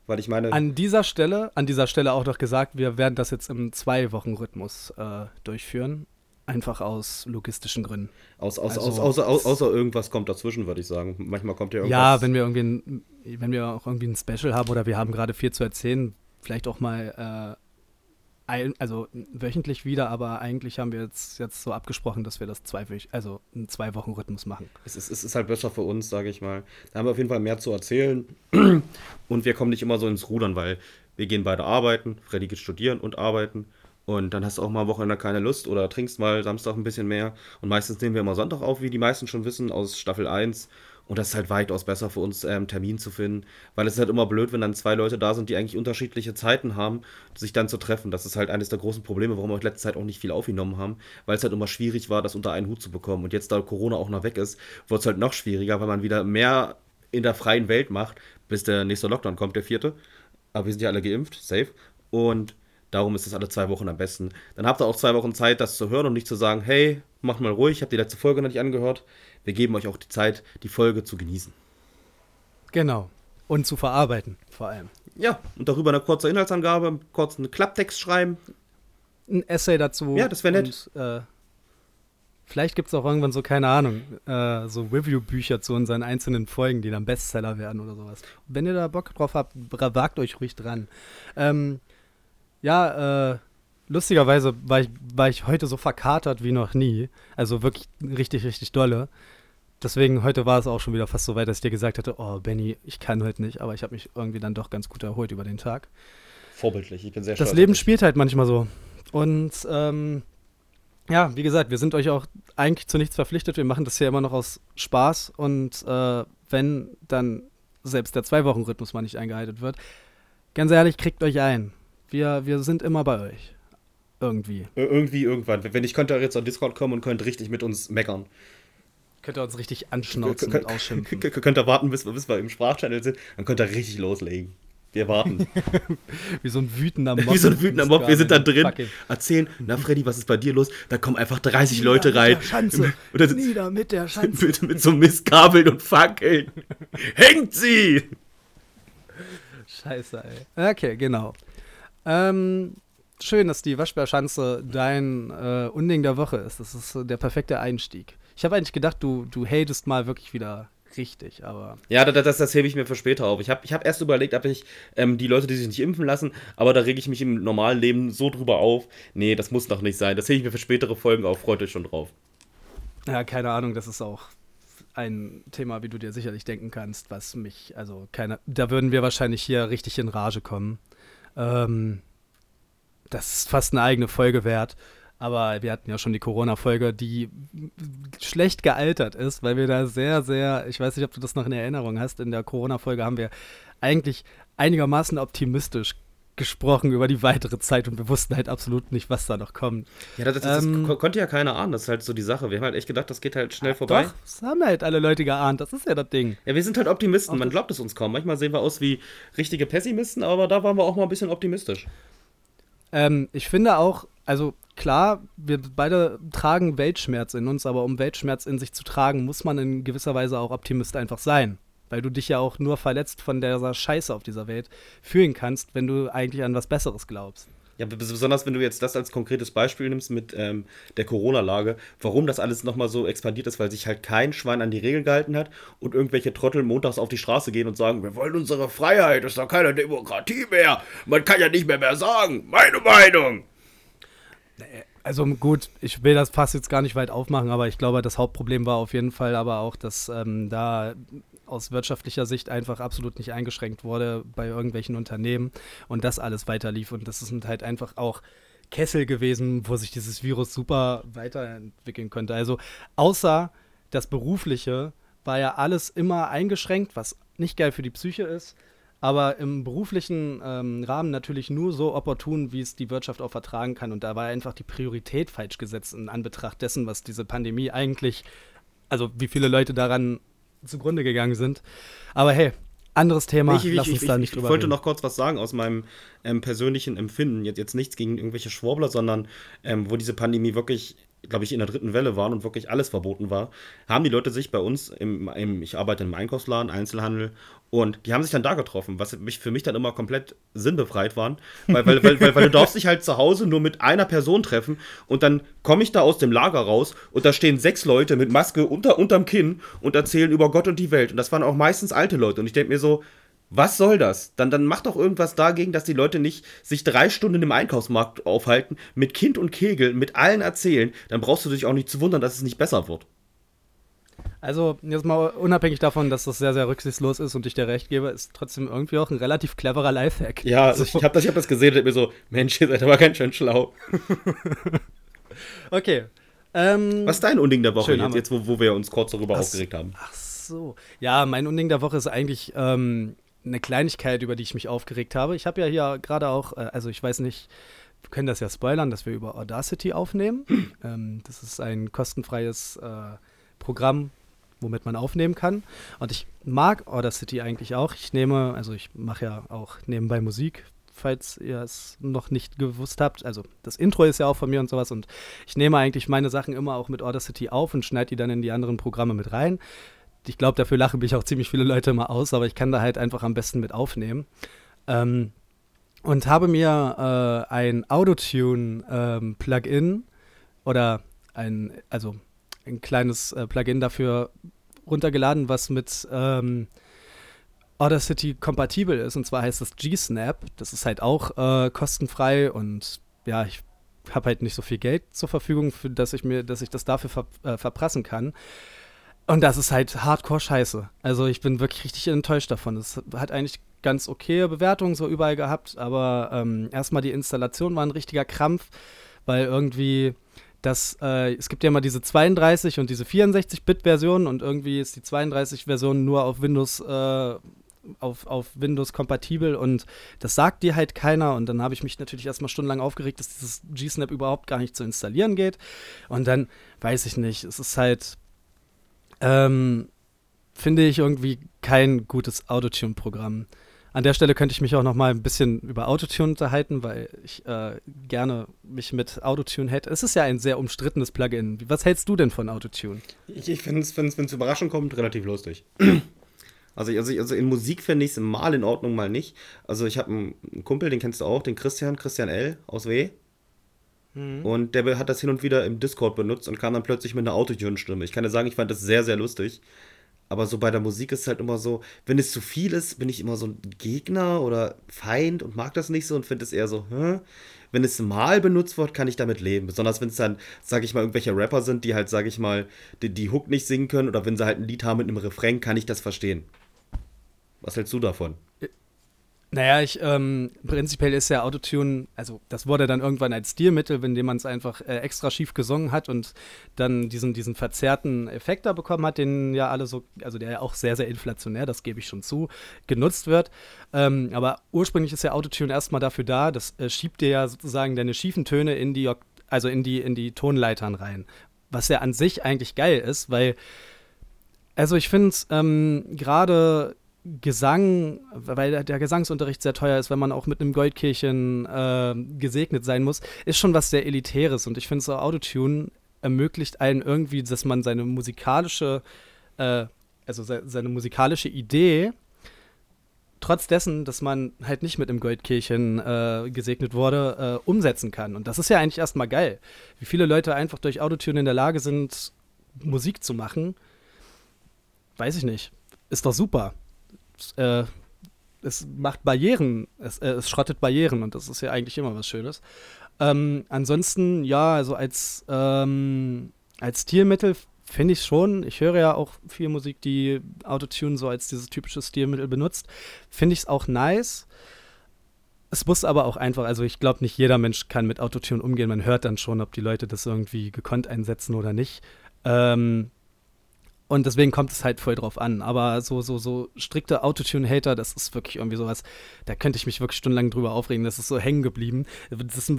Weil ich meine, An dieser Stelle, an dieser Stelle auch noch gesagt, wir werden das jetzt im Zwei-Wochen-Rhythmus äh, durchführen. Einfach aus logistischen Gründen. aus, aus, also- aus, außer, au- außer irgendwas kommt dazwischen, würde ich sagen. Manchmal kommt ja irgendwas. Ja, wenn wir irgendwie ein, wenn wir auch irgendwie ein Special haben oder wir haben gerade viel zu erzählen, vielleicht auch mal äh, ein, also wöchentlich wieder, aber eigentlich haben wir jetzt, jetzt so abgesprochen, dass wir das zwei, also einen Zwei-Wochen-Rhythmus machen. Es ist, es ist halt besser für uns, sage ich mal. Da haben wir auf jeden Fall mehr zu erzählen. Und wir kommen nicht immer so ins Rudern, weil wir gehen beide arbeiten. Freddy geht studieren und arbeiten. Und dann hast du auch mal am Wochenende keine Lust oder trinkst mal Samstag ein bisschen mehr. Und meistens nehmen wir immer Sonntag auf, wie die meisten schon wissen, aus Staffel 1. Und das ist halt weitaus besser für uns, ähm, Termin zu finden. Weil es ist halt immer blöd, wenn dann zwei Leute da sind, die eigentlich unterschiedliche Zeiten haben, sich dann zu treffen. Das ist halt eines der großen Probleme, warum wir in letzter Zeit auch nicht viel aufgenommen haben. Weil es halt immer schwierig war, das unter einen Hut zu bekommen. Und jetzt, da Corona auch noch weg ist, wird es halt noch schwieriger, weil man wieder mehr in der freien Welt macht, bis der nächste Lockdown kommt, der vierte. Aber wir sind ja alle geimpft, safe. Und darum ist es alle zwei Wochen am besten. Dann habt ihr auch zwei Wochen Zeit, das zu hören und nicht zu sagen, hey, macht mal ruhig, habe die letzte Folge noch nicht angehört. Wir geben euch auch die Zeit, die Folge zu genießen. Genau. Und zu verarbeiten, vor allem. Ja, und darüber eine kurze Inhaltsangabe, kurz einen Klapptext schreiben. Ein Essay dazu. Ja, das wär nett. Und, äh, vielleicht gibt es auch irgendwann so, keine Ahnung, äh, so Review-Bücher zu unseren einzelnen Folgen, die dann Bestseller werden oder sowas. Wenn ihr da Bock drauf habt, wagt euch ruhig dran. Ähm, ja, äh, lustigerweise war ich, war ich heute so verkatert wie noch nie. Also wirklich richtig, richtig dolle. Deswegen, heute war es auch schon wieder fast so weit, dass ich dir gesagt hatte, oh, Benny, ich kann heute nicht, aber ich habe mich irgendwie dann doch ganz gut erholt über den Tag. vorbildlich. Ich bin sehr. Das Leben spielt halt manchmal so. Und ähm, ja, wie gesagt, wir sind euch auch eigentlich zu nichts verpflichtet. Wir machen das hier immer noch aus Spaß. Und äh, wenn dann selbst der Zwei-Wochen-Rhythmus mal nicht eingehalten wird, ganz ehrlich, kriegt euch ein. Wir, wir sind immer bei euch. Irgendwie. Ir- Irgendwie, irgendwann. Wenn ich könnte jetzt auf Discord kommen und könnte richtig mit uns meckern. Könnt ihr uns richtig anschnauzen Kö- und ausschimpfen. kö- Könnt ihr warten, bis wir, bis wir im Sprachchannel sind, dann könnt ihr richtig loslegen. Wir warten. Wie so ein wütender Mob. Wie so ein wütender Mob. Wir sind da drin, Fucking- erzählen, na Freddy, was ist bei dir los? Da kommen einfach 30 Leute rein. Mit der Schanze. Dann Nieder mit der Schanze. mit, mit so Mistkabeln und Fackeln. Hängt sie! Scheiße, ey. Okay, genau. Ähm, schön, dass die Waschbärschanze dein äh, Unding der Woche ist. Das ist äh, der perfekte Einstieg. Ich habe eigentlich gedacht, du, du hatest mal wirklich wieder richtig, aber Ja, das, das, das hebe ich mir für später auf. Ich habe ich hab erst überlegt, ob ich ähm, die Leute, die sich nicht impfen lassen, aber da rege ich mich im normalen Leben so drüber auf. Nee, das muss noch nicht sein. Das hebe ich mir für spätere Folgen auf. Freut euch schon drauf. ja, keine Ahnung, das ist auch ein Thema, wie du dir sicherlich denken kannst, was mich, also keine, da würden wir wahrscheinlich hier richtig in Rage kommen. Ähm, das ist fast eine eigene Folge wert. Aber wir hatten ja schon die Corona-Folge, die schlecht gealtert ist, weil wir da sehr, sehr, ich weiß nicht, ob du das noch in Erinnerung hast, in der Corona-Folge haben wir eigentlich einigermaßen optimistisch gesprochen über die weitere Zeit und wir wussten halt absolut nicht, was da noch kommt. Ja, das, das, Ähm, das ko- konnte ja keiner ahnen. Das ist halt so die Sache. Wir haben halt echt gedacht, das geht halt schnell vorbei. Doch, das haben halt alle Leute geahnt, das ist ja das Ding. Ja, wir sind halt Optimisten. Man glaubt es uns kaum. Manchmal sehen wir aus wie richtige Pessimisten, aber da waren wir auch mal ein bisschen optimistisch. Ähm, ich finde auch, also klar, wir beide tragen Weltschmerz in uns, aber um Weltschmerz in sich zu tragen, muss man in gewisser Weise auch Optimist einfach sein. Weil du dich ja auch nur verletzt von dieser Scheiße auf dieser Welt fühlen kannst, wenn du eigentlich an was Besseres glaubst. Ja, bes- besonders wenn du jetzt das als konkretes Beispiel nimmst mit ähm, der Corona-Lage, warum das alles nochmal so expandiert ist, weil sich halt kein Schwein an die Regeln gehalten hat und irgendwelche Trottel montags auf die Straße gehen und sagen, wir wollen unsere Freiheit, ist doch keine Demokratie mehr, man kann ja nicht mehr mehr sagen, meine Meinung. Also gut, ich will das fast jetzt gar nicht weit aufmachen, aber ich glaube, das Hauptproblem war auf jeden Fall aber auch, dass ähm, da aus wirtschaftlicher Sicht einfach absolut nicht eingeschränkt wurde bei irgendwelchen Unternehmen und das alles weiterlief. Und das sind halt einfach auch Kessel gewesen, wo sich dieses Virus super weiterentwickeln könnte. Also außer das Berufliche war ja alles immer eingeschränkt, was nicht geil für die Psyche ist. Aber im beruflichen ähm, Rahmen natürlich nur so opportun, wie es die Wirtschaft auch vertragen kann. Und da war einfach die Priorität falsch gesetzt in Anbetracht dessen, was diese Pandemie eigentlich, also wie viele Leute daran zugrunde gegangen sind. Aber hey, anderes Thema, Ich, ich, lass ich, uns ich, da ich, nicht ich drüber wollte reden. noch kurz was sagen aus meinem ähm, persönlichen Empfinden. Jetzt, jetzt nichts gegen irgendwelche Schwurbler, sondern ähm, wo diese Pandemie wirklich, glaube ich, in der dritten Welle waren und wirklich alles verboten war, haben die Leute sich bei uns, im, im, ich arbeite im Einkaufsladen, Einzelhandel, und die haben sich dann da getroffen, was mich, für mich dann immer komplett sinnbefreit waren. Weil, weil, weil, weil, weil du darfst dich halt zu Hause nur mit einer Person treffen und dann komme ich da aus dem Lager raus und da stehen sechs Leute mit Maske unter, unterm Kinn und erzählen über Gott und die Welt. Und das waren auch meistens alte Leute. Und ich denke mir so, was soll das? Dann, dann mach doch irgendwas dagegen, dass die Leute nicht sich drei Stunden im Einkaufsmarkt aufhalten, mit Kind und Kegel, mit allen erzählen. Dann brauchst du dich auch nicht zu wundern, dass es nicht besser wird. Also, jetzt mal unabhängig davon, dass das sehr, sehr rücksichtslos ist und ich dir recht gebe, ist trotzdem irgendwie auch ein relativ cleverer Lifehack. Ja, also ich habe das, ich hab das gesehen und mir so, Mensch, ihr seid aber ganz schön schlau. Okay. Ähm, Was ist dein Unding der Woche jetzt, jetzt wo, wo wir uns kurz darüber Ach, aufgeregt haben? Ach so. Ja, mein Unding der Woche ist eigentlich ähm, eine Kleinigkeit, über die ich mich aufgeregt habe. Ich habe ja hier gerade auch, äh, also ich weiß nicht, wir können das ja spoilern, dass wir über Audacity aufnehmen. ähm, das ist ein kostenfreies äh, Programm, womit man aufnehmen kann. Und ich mag Audacity eigentlich auch. Ich nehme, also ich mache ja auch nebenbei Musik, falls ihr es noch nicht gewusst habt. Also das Intro ist ja auch von mir und sowas. Und ich nehme eigentlich meine Sachen immer auch mit Audacity auf und schneide die dann in die anderen Programme mit rein. Ich glaube, dafür lachen mich auch ziemlich viele Leute immer aus, aber ich kann da halt einfach am besten mit aufnehmen. Ähm, und habe mir äh, ein Autotune-Plugin oder ein, also ein kleines äh, Plugin dafür runtergeladen, was mit ähm, Audacity kompatibel ist. Und zwar heißt das G-Snap. Das ist halt auch äh, kostenfrei und ja, ich habe halt nicht so viel Geld zur Verfügung, für, dass ich mir, dass ich das dafür ver, äh, verprassen kann. Und das ist halt hardcore scheiße. Also ich bin wirklich richtig enttäuscht davon. Es hat eigentlich ganz okay Bewertungen so überall gehabt, aber ähm, erstmal die Installation war ein richtiger Krampf, weil irgendwie das, äh, es gibt ja immer diese 32 und diese 64-Bit-Version und irgendwie ist die 32-Version nur auf Windows äh, auf, auf Windows kompatibel und das sagt dir halt keiner. Und dann habe ich mich natürlich erstmal stundenlang aufgeregt, dass dieses G-Snap überhaupt gar nicht zu installieren geht. Und dann weiß ich nicht, es ist halt, ähm, finde ich irgendwie kein gutes Autotune-Programm. An der Stelle könnte ich mich auch noch mal ein bisschen über Autotune unterhalten, weil ich äh, gerne mich mit Autotune hätte. Es ist ja ein sehr umstrittenes Plugin. Was hältst du denn von Autotune? Ich, ich finde es, wenn es überraschend kommt, relativ lustig. Also, also, also in Musik fände ich es mal in Ordnung, mal nicht. Also ich habe einen Kumpel, den kennst du auch, den Christian, Christian L. aus W. Mhm. Und der hat das hin und wieder im Discord benutzt und kam dann plötzlich mit einer Autotune-Stimme. Ich kann dir sagen, ich fand das sehr, sehr lustig. Aber so bei der Musik ist es halt immer so, wenn es zu viel ist, bin ich immer so ein Gegner oder Feind und mag das nicht so und finde es eher so, hä? Wenn es mal benutzt wird, kann ich damit leben. Besonders wenn es dann, sag ich mal, irgendwelche Rapper sind, die halt, sag ich mal, die, die Hook nicht singen können oder wenn sie halt ein Lied haben mit einem Refrain, kann ich das verstehen. Was hältst du davon? Naja, ich, ähm, prinzipiell ist ja Autotune, also das wurde dann irgendwann als Stilmittel, indem man es einfach äh, extra schief gesungen hat und dann diesen, diesen verzerrten Effekt da bekommen hat, den ja alle so, also der ja auch sehr, sehr inflationär, das gebe ich schon zu, genutzt wird. Ähm, aber ursprünglich ist ja Autotune erstmal dafür da, das äh, schiebt dir ja sozusagen deine schiefen Töne in die, also in die, in die Tonleitern rein. Was ja an sich eigentlich geil ist, weil, also ich finde es ähm, gerade Gesang, weil der Gesangsunterricht sehr teuer ist, wenn man auch mit einem Goldkirchen äh, gesegnet sein muss, ist schon was sehr Elitäres. Und ich finde so Autotune ermöglicht einen irgendwie, dass man seine musikalische, äh, also se seine musikalische Idee, trotz dessen, dass man halt nicht mit einem Goldkirchen äh, gesegnet wurde, äh, umsetzen kann. Und das ist ja eigentlich erstmal geil. Wie viele Leute einfach durch Autotune in der Lage sind, Musik zu machen, weiß ich nicht. Ist doch super äh, es macht Barrieren, es, äh, es, schrottet Barrieren und das ist ja eigentlich immer was Schönes. Ähm, ansonsten, ja, also als, ähm, als Stilmittel finde ich schon. Ich höre ja auch viel Musik, die Autotune so als dieses typische Stilmittel benutzt. Finde ich es auch nice. Es muss aber auch einfach, also ich glaube, nicht jeder Mensch kann mit Autotune umgehen. Man hört dann schon, ob die Leute das irgendwie gekonnt einsetzen oder nicht. Ähm, und deswegen kommt es halt voll drauf an. Aber so, so, so strikte Autotune-Hater, das ist wirklich irgendwie sowas, da könnte ich mich wirklich stundenlang drüber aufregen. Das ist so hängen geblieben. Das ist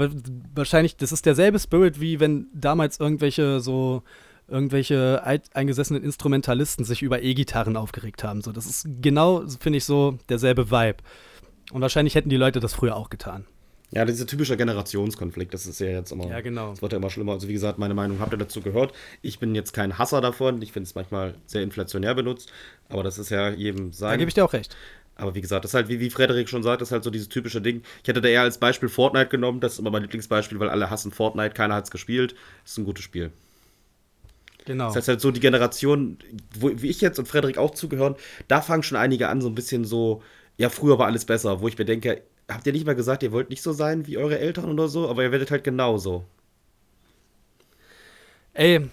wahrscheinlich, das ist derselbe Spirit, wie wenn damals irgendwelche so irgendwelche eingesessenen Instrumentalisten sich über E-Gitarren aufgeregt haben. So, das ist genau, finde ich, so derselbe Vibe. Und wahrscheinlich hätten die Leute das früher auch getan. Ja, dieser typische Generationskonflikt, das ist ja jetzt immer. Ja, genau. Das wird ja immer schlimmer. Also, wie gesagt, meine Meinung habt ihr dazu gehört. Ich bin jetzt kein Hasser davon. Ich finde es manchmal sehr inflationär benutzt. Aber das ist ja jedem sein. Da gebe ich dir auch recht. Aber wie gesagt, das ist halt, wie, wie Frederik schon sagt, das ist halt so dieses typische Ding. Ich hätte da eher als Beispiel Fortnite genommen. Das ist immer mein Lieblingsbeispiel, weil alle hassen Fortnite. Keiner hat es gespielt. Das ist ein gutes Spiel. Genau. Das heißt halt so die Generation, wo, wie ich jetzt und Frederik auch zugehören, da fangen schon einige an, so ein bisschen so, ja, früher war alles besser, wo ich mir denke, habt ihr nicht mal gesagt, ihr wollt nicht so sein wie eure Eltern oder so, aber ihr werdet halt genauso. Ey,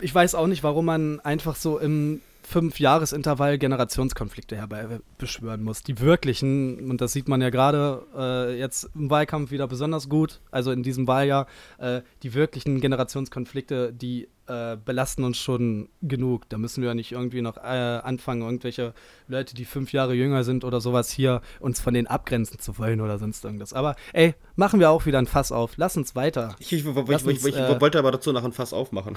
ich weiß auch nicht, warum man einfach so im Fünf-Jahres-Intervall Generationskonflikte herbeibeschwören muss. Die wirklichen, und das sieht man ja gerade äh, jetzt im Wahlkampf wieder besonders gut, also in diesem Wahljahr, äh, die wirklichen Generationskonflikte, die äh, belasten uns schon genug. Da müssen wir ja nicht irgendwie noch äh, anfangen, irgendwelche Leute, die fünf Jahre jünger sind oder sowas hier, uns von denen abgrenzen zu wollen oder sonst irgendwas. Aber ey, machen wir auch wieder ein Fass auf. Lass uns weiter. Ich, ich, ich, uns, ich äh, wollte aber dazu noch ein Fass aufmachen.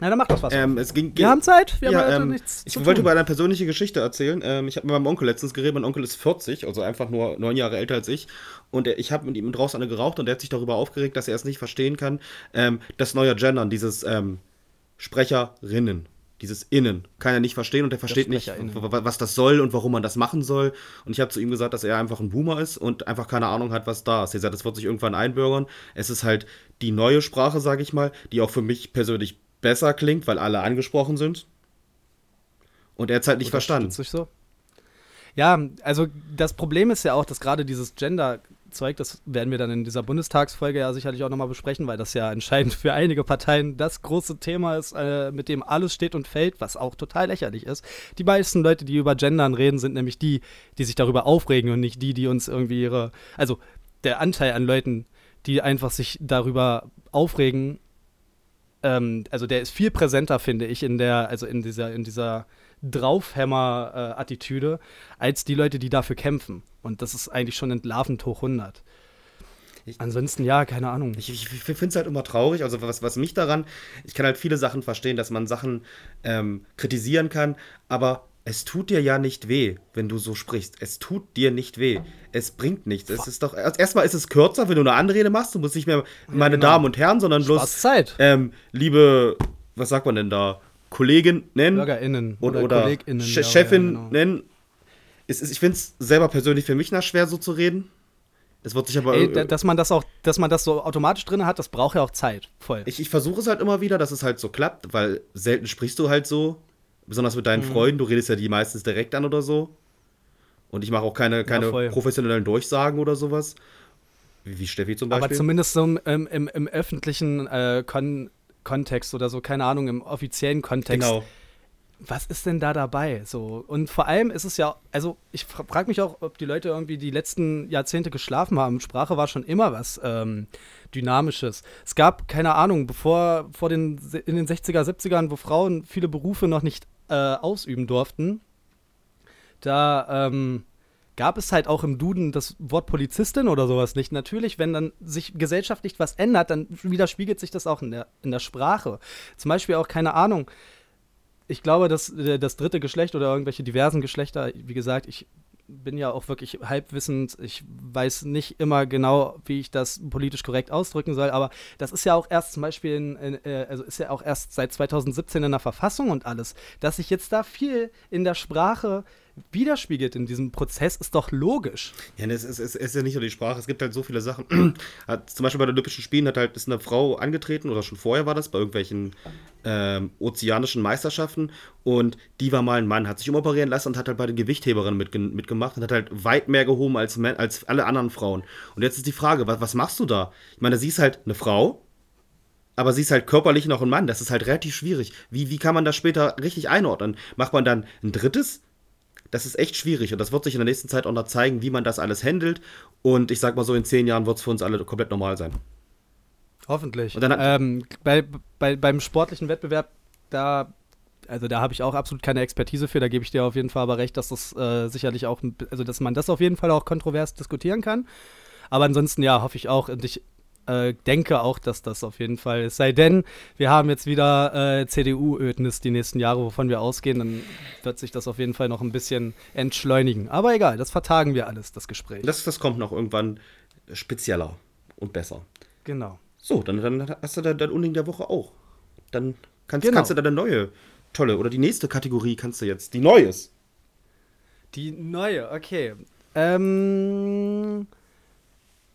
Na, dann mach das was. Ähm, es ging, wir haben Zeit, wir ja, haben ähm, nichts Ich wollte über eine persönliche Geschichte erzählen. Ähm, ich habe mit meinem Onkel letztens geredet. Mein Onkel ist 40, also einfach nur neun Jahre älter als ich. Und ich habe mit ihm draußen eine geraucht und er hat sich darüber aufgeregt, dass er es nicht verstehen kann. Ähm, das neue Gendern, dieses ähm, Sprecherinnen, dieses Innen, kann er nicht verstehen und er versteht nicht, was das soll und warum man das machen soll. Und ich habe zu ihm gesagt, dass er einfach ein Boomer ist und einfach keine Ahnung hat, was da ist. Er sagt, das wird sich irgendwann einbürgern. Es ist halt die neue Sprache, sage ich mal, die auch für mich persönlich besser klingt, weil alle angesprochen sind. Und er hat es halt nicht verstanden. So. Ja, also das Problem ist ja auch, dass gerade dieses Gender Zeug. Das werden wir dann in dieser Bundestagsfolge ja sicherlich auch nochmal besprechen, weil das ja entscheidend für einige Parteien das große Thema ist, äh, mit dem alles steht und fällt, was auch total lächerlich ist. Die meisten Leute, die über Gendern reden, sind nämlich die, die sich darüber aufregen und nicht die, die uns irgendwie ihre. Also der Anteil an Leuten, die einfach sich darüber aufregen, ähm, also der ist viel präsenter, finde ich, in der, also in dieser, in dieser Draufhammer-Attitüde, als die Leute, die dafür kämpfen. Und das ist eigentlich schon entlarvend hoch 100. Ich- Ansonsten, ja, keine Ahnung. Ich, ich, ich finde es halt immer traurig. Also, was, was mich daran, ich kann halt viele Sachen verstehen, dass man Sachen ähm, kritisieren kann, aber es tut dir ja nicht weh, wenn du so sprichst. Es tut dir nicht weh. Es bringt nichts. Es ist doch, erstmal ist es kürzer, wenn du eine Anrede machst. Du musst nicht mehr meine genau. Damen und Herren, sondern bloß, Spaß Zeit. ähm, liebe, was sagt man denn da? Kollegin nennen BürgerInnen oder, oder KollegInnen, Che- ja, Chefin ja, genau. nennen. Es ist, ich finde es selber persönlich für mich noch schwer, so zu reden. Es wird sich aber. Ey, da- dass man das auch, dass man das so automatisch drin hat, das braucht ja auch Zeit. Voll. Ich, ich versuche es halt immer wieder, dass es halt so klappt, weil selten sprichst du halt so. Besonders mit deinen Freunden. Du redest ja die meistens direkt an oder so. Und ich mache auch keine, keine voll. professionellen Durchsagen oder sowas. Wie, wie Steffi zum Beispiel. Aber zumindest so im, im, im, öffentlichen äh, Kon Kontext oder so, keine Ahnung, im offiziellen Kontext. genau. was ist denn da dabei? So und vor allem ist es ja, also ich frage mich auch, ob die Leute irgendwie die letzten Jahrzehnte geschlafen haben. Sprache war schon immer was ähm, Dynamisches. Es gab keine Ahnung, bevor vor den in den 60er, 70ern, wo Frauen viele Berufe noch nicht äh, ausüben durften, da ähm, gab es halt auch im Duden das Wort Polizistin oder sowas nicht. Natürlich, wenn dann sich gesellschaftlich was ändert, dann widerspiegelt sich das auch in der, in der Sprache. Zum Beispiel auch, keine Ahnung, ich glaube, dass äh, das dritte Geschlecht oder irgendwelche diversen Geschlechter, wie gesagt, ich bin ja auch wirklich halbwissend. Ich weiß nicht immer genau, wie ich das politisch korrekt ausdrücken soll, aber das ist ja auch erst zum Beispiel, in, in, äh, also ist ja auch erst seit 2017 in der Verfassung und alles. Dass sich jetzt da viel in der Sprache widerspiegelt in diesem Prozess, ist doch logisch. Ja, ne, es ist, es ist ja nicht nur die Sprache, es gibt halt so viele Sachen. Zum Beispiel bei den Olympischen Spielen hat halt, ist eine Frau angetreten, oder schon vorher war das, bei irgendwelchen ähm, ozeanischen Meisterschaften. Und die war mal ein Mann, hat sich umoperieren lassen und hat halt bei den Gewichtheberinnen mitge mitgemacht und hat halt weit mehr gehoben als, als alle anderen Frauen. Und jetzt ist die Frage, was, was machst du da? Ich meine, sie ist halt eine Frau, aber sie ist halt körperlich noch ein Mann. Das ist halt relativ schwierig. Wie, wie kann man das später richtig einordnen? Macht man dann ein drittes? Das ist echt schwierig und das wird sich in der nächsten Zeit auch noch zeigen, wie man das alles handelt. Und ich sag mal so, in zehn Jahren wird es für uns alle komplett normal sein. Hoffentlich. Und dann ähm, bei, bei, beim sportlichen Wettbewerb, da, also da habe ich auch absolut keine Expertise für, da gebe ich dir auf jeden Fall aber recht, dass das äh, sicherlich auch, also dass man das auf jeden Fall auch kontrovers diskutieren kann. Aber ansonsten, ja, hoffe ich auch und ich äh, denke auch, dass das auf jeden Fall ist. Sei denn, wir haben jetzt wieder äh, CDU-Ödnis die nächsten Jahre, wovon wir ausgehen, dann wird sich das auf jeden Fall noch ein bisschen entschleunigen. Aber egal, das vertagen wir alles, das Gespräch. Das, das kommt noch irgendwann spezieller und besser. genau. So, dann, dann hast du dein, dein Unding der Woche auch. Dann kannst, Genau. kannst du deine neue, tolle, oder die nächste Kategorie kannst du jetzt, die neues. Die neue, okay. Ähm,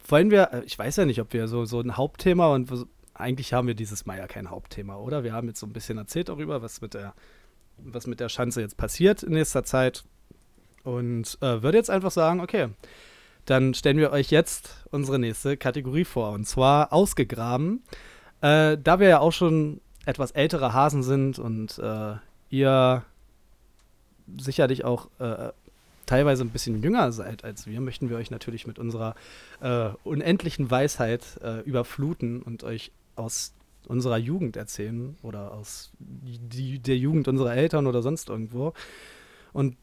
wollen wir, äh, ich weiß ja nicht, ob wir so, so ein Hauptthema und eigentlich haben wir dieses Mal ja kein Hauptthema, oder? Wir haben jetzt so ein bisschen erzählt darüber, was mit der, was mit der Schanze jetzt passiert in nächster Zeit. Und äh, würde jetzt einfach sagen, okay, dann stellen wir euch jetzt unsere nächste Kategorie vor. Und zwar ausgegraben. Äh, da wir ja auch schon etwas ältere Hasen sind und äh, ihr sicherlich auch äh, teilweise ein bisschen jünger seid als wir, möchten wir euch natürlich mit unserer äh, unendlichen Weisheit äh, überfluten und euch aus unserer Jugend erzählen oder aus die, der Jugend unserer Eltern oder sonst irgendwo. Und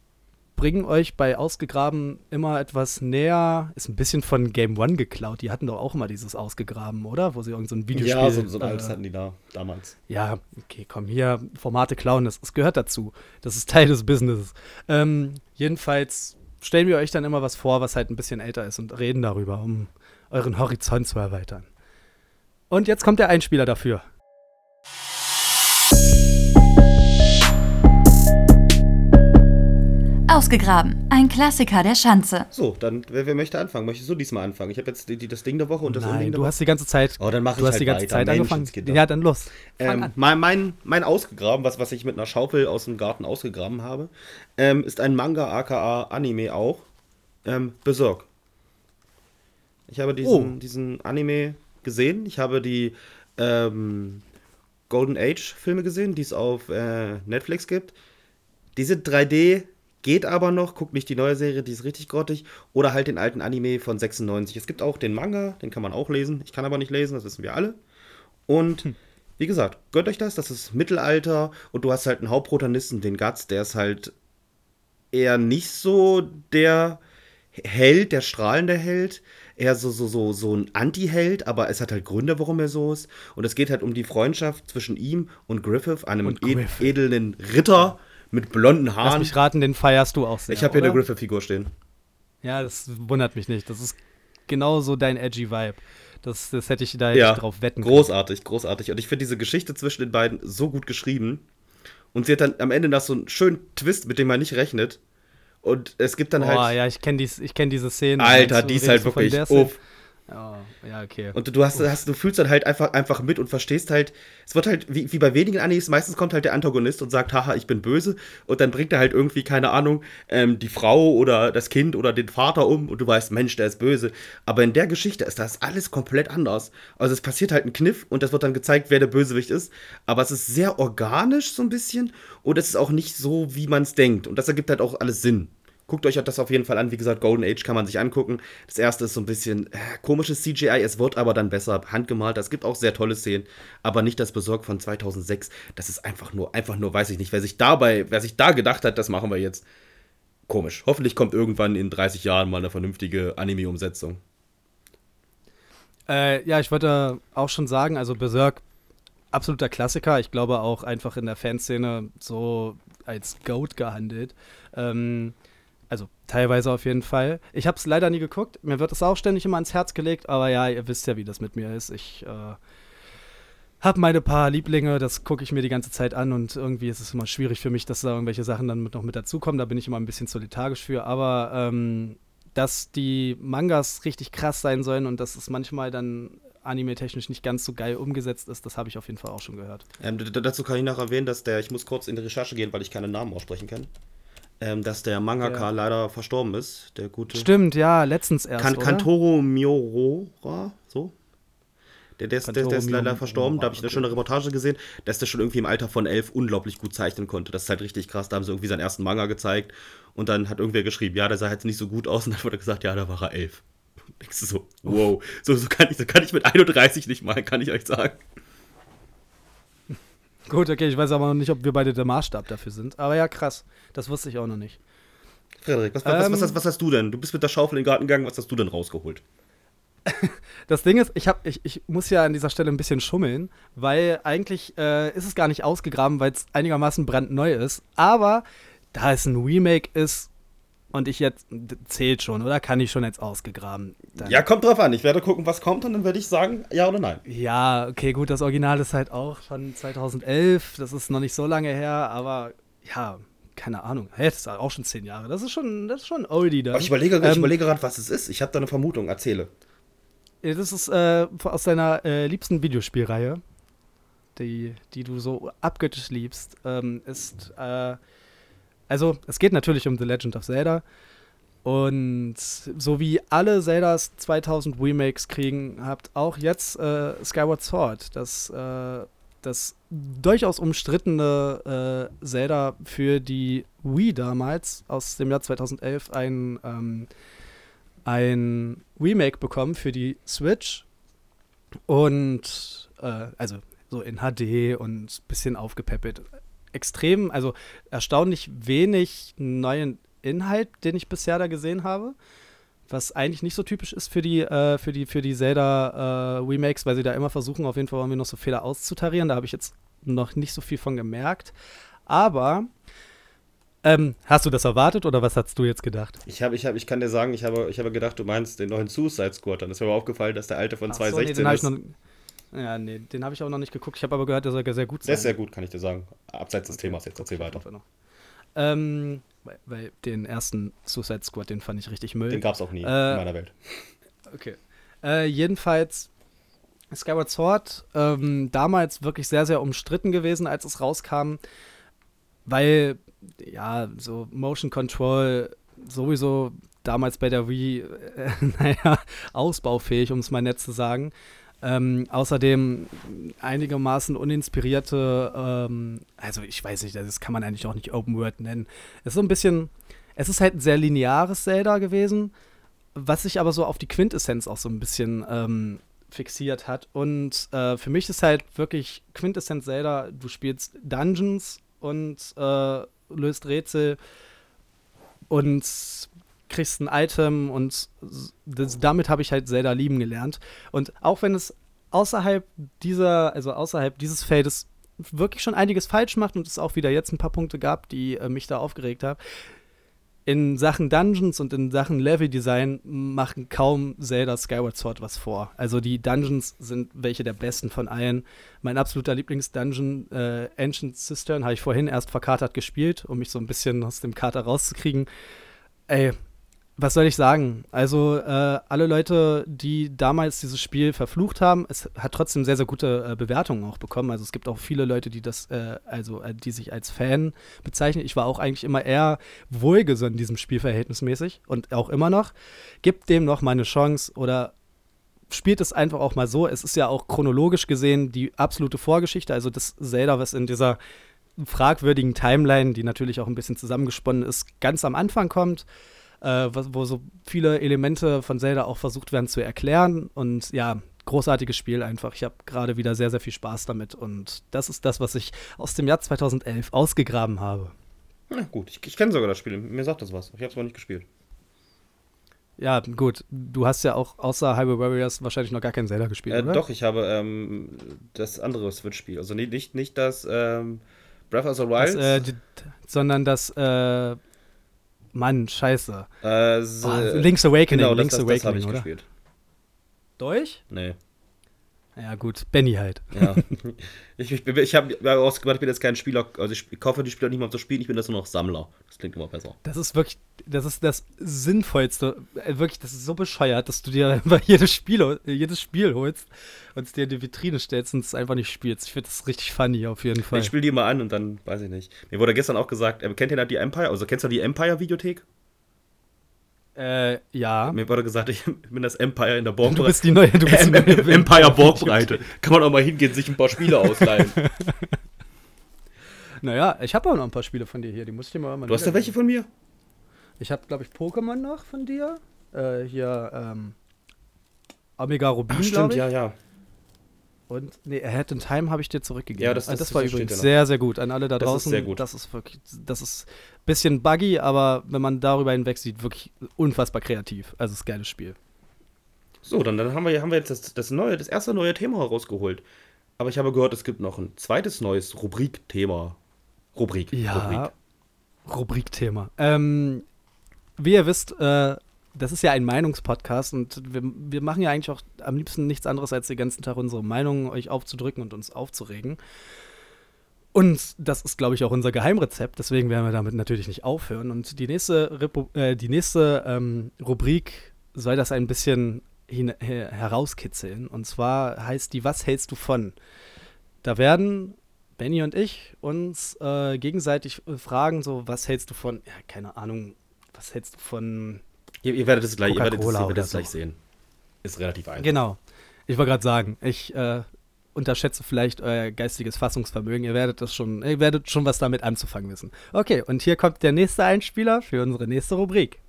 bringen euch bei Ausgegraben immer etwas näher. Ist ein bisschen von Game One geklaut. Die hatten doch auch immer dieses Ausgegraben, oder? Wo sie irgend so ein Videospiel. ja, so, so ein äh, altes hatten die da damals. ja, okay, komm, hier, Formate klauen, das, das gehört dazu. Das ist Teil des Businesses. Ähm, jedenfalls stellen wir euch dann immer was vor, was halt ein bisschen älter ist und reden darüber, um euren Horizont zu erweitern. Und jetzt kommt der Einspieler dafür. Ausgegraben. Ein Klassiker der Schanze. So, dann, wer, wer möchte anfangen? Möchtest du diesmal anfangen? Ich habe jetzt die, die, das Ding der Woche und das Unding Nein, der du Woche. hast die ganze Zeit, Oh, dann mach du ich hast halt die ganze weiter. Zeit angefangen. Menschenskinder. Ja, dann los. Ähm, an. mein, mein, mein ausgegraben, was, was ich mit einer Schaufel aus dem Garten ausgegraben habe, ähm, ist ein Manga, aka Anime auch. Ähm, Berserk. Ich habe diesen, oh. diesen Anime gesehen. Ich habe die ähm, Golden Age-Filme gesehen, die es auf äh, Netflix gibt. Diese 3D geht aber noch. Guckt nicht die neue Serie, die ist richtig grottig. Oder halt den alten Anime von 96. Es gibt auch den Manga, den kann man auch lesen. Ich kann aber nicht lesen, das wissen wir alle. Und hm. wie gesagt, gönnt euch das. Das ist Mittelalter und du hast halt einen Hauptprotagonisten, den Guts, der ist halt eher nicht so der Held, der strahlende Held, eher so, so, so, so ein Anti-Held, aber es hat halt Gründe, warum er so ist. Und es geht halt um die Freundschaft zwischen ihm und Griffith, einem und Griffith. edlen Ritter mit blonden Haaren. Lass mich raten, den feierst du auch sehr. Ich habe hier eine Griffith-Figur stehen. Ja, das wundert mich nicht. Das ist genau so dein edgy Vibe. Das, das hätte ich da ja, drauf wetten können. Großartig, großartig. Und ich finde diese Geschichte zwischen den beiden so gut geschrieben. Und sie hat dann am Ende noch so einen schönen Twist, mit dem man nicht rechnet. Und es gibt dann oh, halt. Oh ja, ich kenne dies, kenn diese Szene. Alter, die ist halt wirklich. Uff. Oh, ja, okay. Und du hast, hast, du fühlst dann halt einfach, einfach mit und verstehst halt, es wird halt, wie, wie bei wenigen Animes, meistens kommt halt der Antagonist und sagt, haha, ich bin böse, und dann bringt er halt irgendwie, keine Ahnung, ähm, die Frau oder das Kind oder den Vater um und du weißt, Mensch, der ist böse. Aber in der Geschichte ist das alles komplett anders. Also es passiert halt ein Kniff und das wird dann gezeigt, wer der Bösewicht ist. Aber es ist sehr organisch so ein bisschen und es ist auch nicht so, wie man es denkt. Und das ergibt halt auch alles Sinn. Guckt euch das auf jeden Fall an. Wie gesagt, Golden Age kann man sich angucken. Das erste ist so ein bisschen äh, komisches CGI. Es wird aber dann besser handgemalt. Es gibt auch sehr tolle Szenen, aber nicht das Besorg von 2006. Das ist einfach nur, einfach nur, weiß ich nicht, wer sich dabei, wer sich da gedacht hat, das machen wir jetzt. Komisch. Hoffentlich kommt irgendwann in 30 Jahren mal eine vernünftige Anime-Umsetzung. Äh, ja, ich wollte auch schon sagen, also Berserk, absoluter Klassiker. Ich glaube auch einfach in der Fanszene so als Goat gehandelt. Ähm, teilweise auf jeden Fall. Ich habe es leider nie geguckt. Mir wird es auch ständig immer ans Herz gelegt, aber ja, ihr wisst ja, wie das mit mir ist. Ich äh, habe meine paar Lieblinge, das gucke ich mir die ganze Zeit an und irgendwie ist es immer schwierig für mich, dass da irgendwelche Sachen dann mit, noch mit dazukommen. Da bin ich immer ein bisschen zu für. Aber ähm, dass die Mangas richtig krass sein sollen und dass es manchmal dann anime-technisch nicht ganz so geil umgesetzt ist, das habe ich auf jeden Fall auch schon gehört. Ähm, dazu kann ich noch erwähnen, dass der, ich muss kurz in die Recherche gehen, weil ich keine Namen aussprechen kann ähm, dass der Mangaka ja. leider verstorben ist. Der gute. Stimmt, ja, letztens erst. Kan Kantoro Miorora, so? Der, der, ist, der, der ist leider verstorben. Da habe ich eine schöne Reportage gesehen, dass der schon irgendwie im Alter von elf unglaublich gut zeichnen konnte. Das ist halt richtig krass. Da haben sie irgendwie seinen ersten Manga gezeigt und dann hat irgendwer geschrieben, ja, der sah jetzt nicht so gut aus und dann wurde gesagt, ja, da war er elf. Denkst du so, wow, so, so, kann ich, so kann ich mit 31 nicht mal, kann ich euch sagen. Gut, okay, ich weiß aber noch nicht, ob wir beide der Maßstab dafür sind. Aber ja, krass. Das wusste ich auch noch nicht. Frederik, was, was, ähm, was, was, hast du denn? Du bist mit der Schaufel in den Garten gegangen, was hast du denn rausgeholt? das Ding ist, ich, hab, ich, ich muss ja an dieser Stelle ein bisschen schummeln, weil eigentlich äh, ist es gar nicht ausgegraben, weil es einigermaßen brandneu ist. Aber da es ein Remake ist, und ich jetzt zählt schon, oder kann ich schon jetzt ausgegraben? Dann ja, kommt drauf an. Ich werde gucken, was kommt und dann werde ich sagen, ja oder nein. Ja, okay, gut, das Original ist halt auch von 2011. Das ist noch nicht so lange her, aber ja, keine Ahnung. Hey, das ist auch schon zehn Jahre. Das ist schon, das ist schon oldie da. Ich überlege, ähm, überlege gerade, was es ist. Ich habe da eine Vermutung. Erzähle. Das ist äh, aus deiner äh, liebsten Videospielreihe, die, die du so abgöttisch liebst, ähm, ist äh, also, es geht natürlich um The Legend of Zelda. Und so wie alle Zeldas 2000 Remakes kriegen, habt auch jetzt äh, Skyward Sword, das, äh, das durchaus umstrittene äh, Zelda für die Wii damals aus dem Jahr 2011 ein, ähm, ein Remake bekommen für die Switch. Und äh, also so in HD und ein bisschen aufgepäppelt extrem, also erstaunlich wenig neuen Inhalt, den ich bisher da gesehen habe. Was eigentlich nicht so typisch ist für die, äh, für die, für die Zelda-Remakes, äh, weil sie da immer versuchen, auf jeden Fall irgendwie noch so Fehler auszutarieren. Da habe ich jetzt noch nicht so viel von gemerkt. Aber ähm, hast du das erwartet oder was hast du jetzt gedacht? Ich habe, ich habe, ich kann dir sagen, ich habe, ich habe gedacht, du meinst den neuen Suicide Squad. Dann ist mir aber aufgefallen, dass der alte von Ach 2016 so, nee, ist. Ja, nee, den habe ich auch noch nicht geguckt. Ich habe aber gehört, der soll sehr gut sein. Der ist sehr gut, kann ich dir sagen. Abseits des Themas jetzt, erzähl weiter. Ähm, weil, weil, den ersten Suicide Squad, den fand ich richtig Müll. Den gab es auch nie äh, in meiner Welt. Okay. Äh, jedenfalls, Skyward Sword, ähm, damals wirklich sehr, sehr umstritten gewesen, als es rauskam, weil, ja, so Motion Control sowieso damals bei der Wii, äh, naja, ausbaufähig, um es mal nett zu sagen. Ähm, außerdem einigermaßen uninspirierte, ähm, also ich weiß nicht, das kann man eigentlich auch nicht Open World nennen. Es ist so ein bisschen, es ist halt ein sehr lineares Zelda gewesen, was sich aber so auf die Quintessenz auch so ein bisschen ähm, fixiert hat. Und äh, für mich ist halt wirklich Quintessenz Zelda, du spielst Dungeons und äh, löst Rätsel und kriegst ein Item und das, damit habe ich halt Zelda lieben gelernt. Und auch wenn es außerhalb dieser, also außerhalb dieses Feldes wirklich schon einiges falsch macht und es auch wieder jetzt ein paar Punkte gab, die äh, mich da aufgeregt haben, in Sachen Dungeons und in Sachen Leveldesign machen kaum Zelda Skyward Sword was vor. Also die Dungeons sind welche der besten von allen. Mein absoluter Lieblingsdungeon, äh, Ancient Cistern, habe ich vorhin erst verkatert gespielt, um mich so ein bisschen aus dem Kater rauszukriegen. Ey, was soll ich sagen? Also, äh, alle Leute, die damals dieses Spiel verflucht haben, es hat trotzdem sehr, sehr gute äh, Bewertungen auch bekommen. Also, es gibt auch viele Leute, die das, äh, also, äh, die sich als Fan bezeichnen. Ich war auch eigentlich immer eher wohlgesonnen diesem Spiel verhältnismäßig und auch immer noch. Gibt dem noch mal eine Chance oder spielt es einfach auch mal so. Es ist ja auch chronologisch gesehen die absolute Vorgeschichte, also das Zelda, was in dieser fragwürdigen Timeline, die natürlich auch ein bisschen zusammengesponnen ist, ganz am Anfang kommt äh, wo so viele Elemente von Zelda auch versucht werden zu erklären. Und ja, großartiges Spiel einfach. Ich habe gerade wieder sehr, sehr viel Spaß damit. Und das ist das, was ich aus dem Jahr 2011 ausgegraben habe. Na gut, ich, ich kenne sogar das Spiel. Mir sagt das was. Ich habe es aber nicht gespielt. Ja, gut. Du hast ja auch außer Hyrule Warriors wahrscheinlich noch gar kein Zelda gespielt, äh, oder? Doch, ich habe ähm, das andere Switch-Spiel. Also nicht, nicht, nicht das ähm, Breath of the Wild. Das, äh, sondern das äh, Mann, scheiße. Äh, so, oh, Link's Awakening, genau, Link's das, das, Awakening, das habe ich oder? gespielt. Durch? Nee. Ja, gut, Benny halt. Ja. ich ich, ich habe ausgemacht, ich bin jetzt kein Spieler, also ich kaufe die Spieler nicht mal um zu spielen, ich bin jetzt nur noch Sammler. Das klingt immer besser. Das ist wirklich, das ist das Sinnvollste. Äh, Wirklich, das ist so bescheuert, dass du dir einfach jedes Spiel, jedes Spiel holst und es dir in die Vitrine stellst und es einfach nicht spielst. Ich finde das richtig funny auf jeden Fall. Ich spiele die immer an und dann weiß ich nicht. Mir wurde gestern auch gesagt, äh, kennt ihr da die Empire? Also kennst du die Empire-Videothek? Äh, ja. Mir wurde gesagt, ich bin das Empire in der Du Borgbreite. bist die neue, du bist die neue Empire Borgbreite. Kann man auch mal hingehen, sich ein paar Spiele ausleihen. Naja, ich habe auch noch ein paar Spiele von dir hier, die muss ich dir mal mal Du hast ja welche von mir? Ich habe, glaube ich, Pokémon noch von dir. Äh, hier, ähm, Omega Rubin, Ach, stimmt, ich. ja, ja. Und nee, Ahead in Time habe ich dir zurückgegeben. Ja, das- das- das war das steht übrigens sehr, sehr gut. An alle da Das ist draußen. sehr gut. Das ist wirklich, das ist ein bisschen buggy, aber wenn man darüber hinweg sieht, wirklich unfassbar kreativ. Also es ist ein geiles Spiel. So, dann, dann haben, wir, haben wir jetzt das, das, neue, das erste neue Thema herausgeholt. Aber ich habe gehört, es gibt noch ein zweites neues Rubrik-Thema. Rubrik. Ja. Rubrik. Rubrikthema. Ähm, wie ihr wisst, äh, das ist ja ein Meinungspodcast und wir, wir machen ja eigentlich auch am liebsten nichts anderes, als den ganzen Tag unsere Meinungen euch aufzudrücken und uns aufzuregen. Und das ist, glaube ich, auch unser Geheimrezept, deswegen werden wir damit natürlich nicht aufhören. Und die nächste, Repu äh, die nächste ähm, Rubrik soll das ein bisschen herauskitzeln. Und zwar heißt die Was hältst du von? Da werden Benny und ich uns äh, gegenseitig äh, fragen, so, was hältst du von, ja, keine Ahnung, was hältst du von Ihr, ihr werdet es gleich, ihr werdet es, ihr werdet es gleich so. sehen. Ist relativ einfach. Genau. Ich wollte gerade sagen, ich äh, unterschätze vielleicht euer geistiges Fassungsvermögen. Ihr werdet das schon, ihr werdet schon was damit anzufangen wissen. Okay, und hier kommt der nächste Einspieler für unsere nächste Rubrik.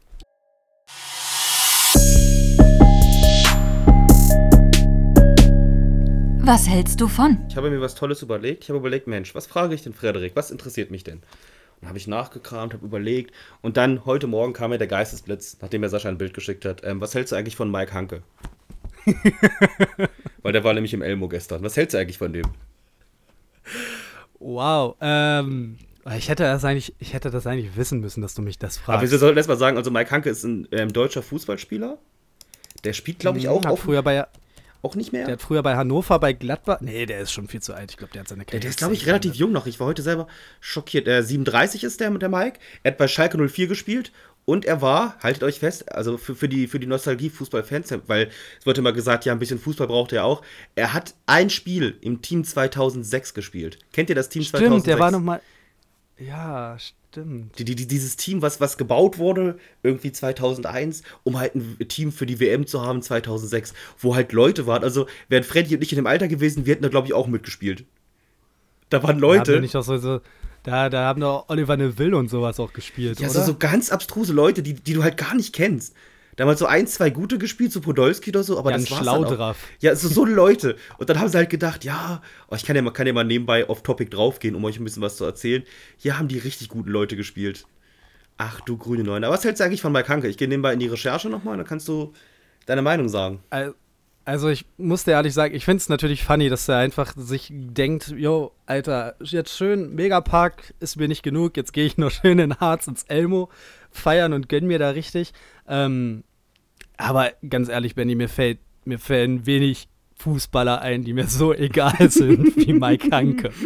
Was hältst du von? Ich habe mir was Tolles überlegt. Ich habe überlegt, Mensch, was frage ich denn Frederik? Was interessiert mich denn? Und habe ich nachgekramt, habe überlegt. Und dann heute Morgen kam mir der Geistesblitz, nachdem er Sascha ein Bild geschickt hat. Ähm, was hältst du eigentlich von Mike Hanke? Weil der war nämlich im Elmo gestern. Was hältst du eigentlich von dem? Wow, ähm, ich hätte das eigentlich, ich hätte das eigentlich wissen müssen, dass du mich das Aber fragst. wir sollten erst mal sagen, also Mike Hanke ist ein ähm, deutscher Fußballspieler. Der spielt, glaube ich, auch, Hat auch, früher bei, auch nicht mehr. der hat früher bei Hannover, bei Gladbach, nee, der ist schon viel zu alt. Ich glaube, der hat seine Der, Karriere der ist, glaube ich, relativ jung noch. Ich war heute selber schockiert. Der 37 ist der mit der Mike. Er hat bei Schalke 04 gespielt. Und er war, haltet euch fest, also für, für die, für die Nostalgie-Fußball-Fans, weil es wurde immer gesagt, ja, ein bisschen Fußball braucht er auch. Er hat ein Spiel im Team 2006 gespielt. Kennt ihr das Team Stimmt, 2006? der war noch mal, Ja, stimmt. Die, die, dieses Team, was, was gebaut wurde, irgendwie 2001, um halt ein Team für die WM zu haben 2006, wo halt Leute waren. Also wären Freddy und ich in dem Alter gewesen, wir hätten da, glaube ich, auch mitgespielt. Da waren Leute. Da, ich doch so, so, da, da haben doch Oliver Neville und sowas auch gespielt, ja, oder? so, so ganz abstruse Leute, die, die du halt gar nicht kennst. Damals so ein, zwei gute gespielt, so Podolski oder so, aber Jan das war's Schlaudraff. dann auch. Ja, so, so Leute. Und dann haben sie halt gedacht, ja, oh, ich kann ja, mal, kann ja mal nebenbei auf Topic draufgehen, um euch ein bisschen was zu erzählen. Hier haben die richtig guten Leute gespielt. Ach du grüne Neune. Aber was hältst du eigentlich von Mike Hanke? Ich gehe nebenbei in die Recherche nochmal, dann kannst du deine Meinung sagen. Al- Also ich muss dir ehrlich sagen, ich finde es natürlich funny, dass er einfach sich denkt, yo, Alter, jetzt schön, Megapark ist mir nicht genug, jetzt gehe ich noch schön in Harz ins Elmo feiern und gönn mir da richtig. Ähm, aber ganz ehrlich, Benny, mir fällt, mir fällen wenig Fußballer ein, die mir so egal sind wie Mike Hanke.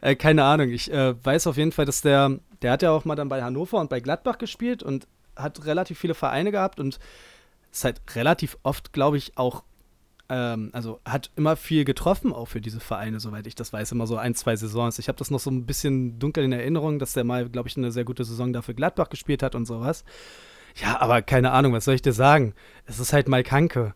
Äh, keine Ahnung, ich äh, weiß auf jeden Fall, dass der, der hat ja auch mal dann bei Hannover und bei Gladbach gespielt und hat relativ viele Vereine gehabt und ist halt relativ oft, glaube ich, auch ähm, also hat immer viel getroffen, auch für diese Vereine, soweit ich das weiß, immer so ein, zwei Saisons. Ich habe das noch so ein bisschen dunkel in Erinnerung, dass der mal, glaube ich, eine sehr gute Saison dafür Gladbach gespielt hat und sowas. Ja, aber keine Ahnung, was soll ich dir sagen? Es ist halt Mike Hanke.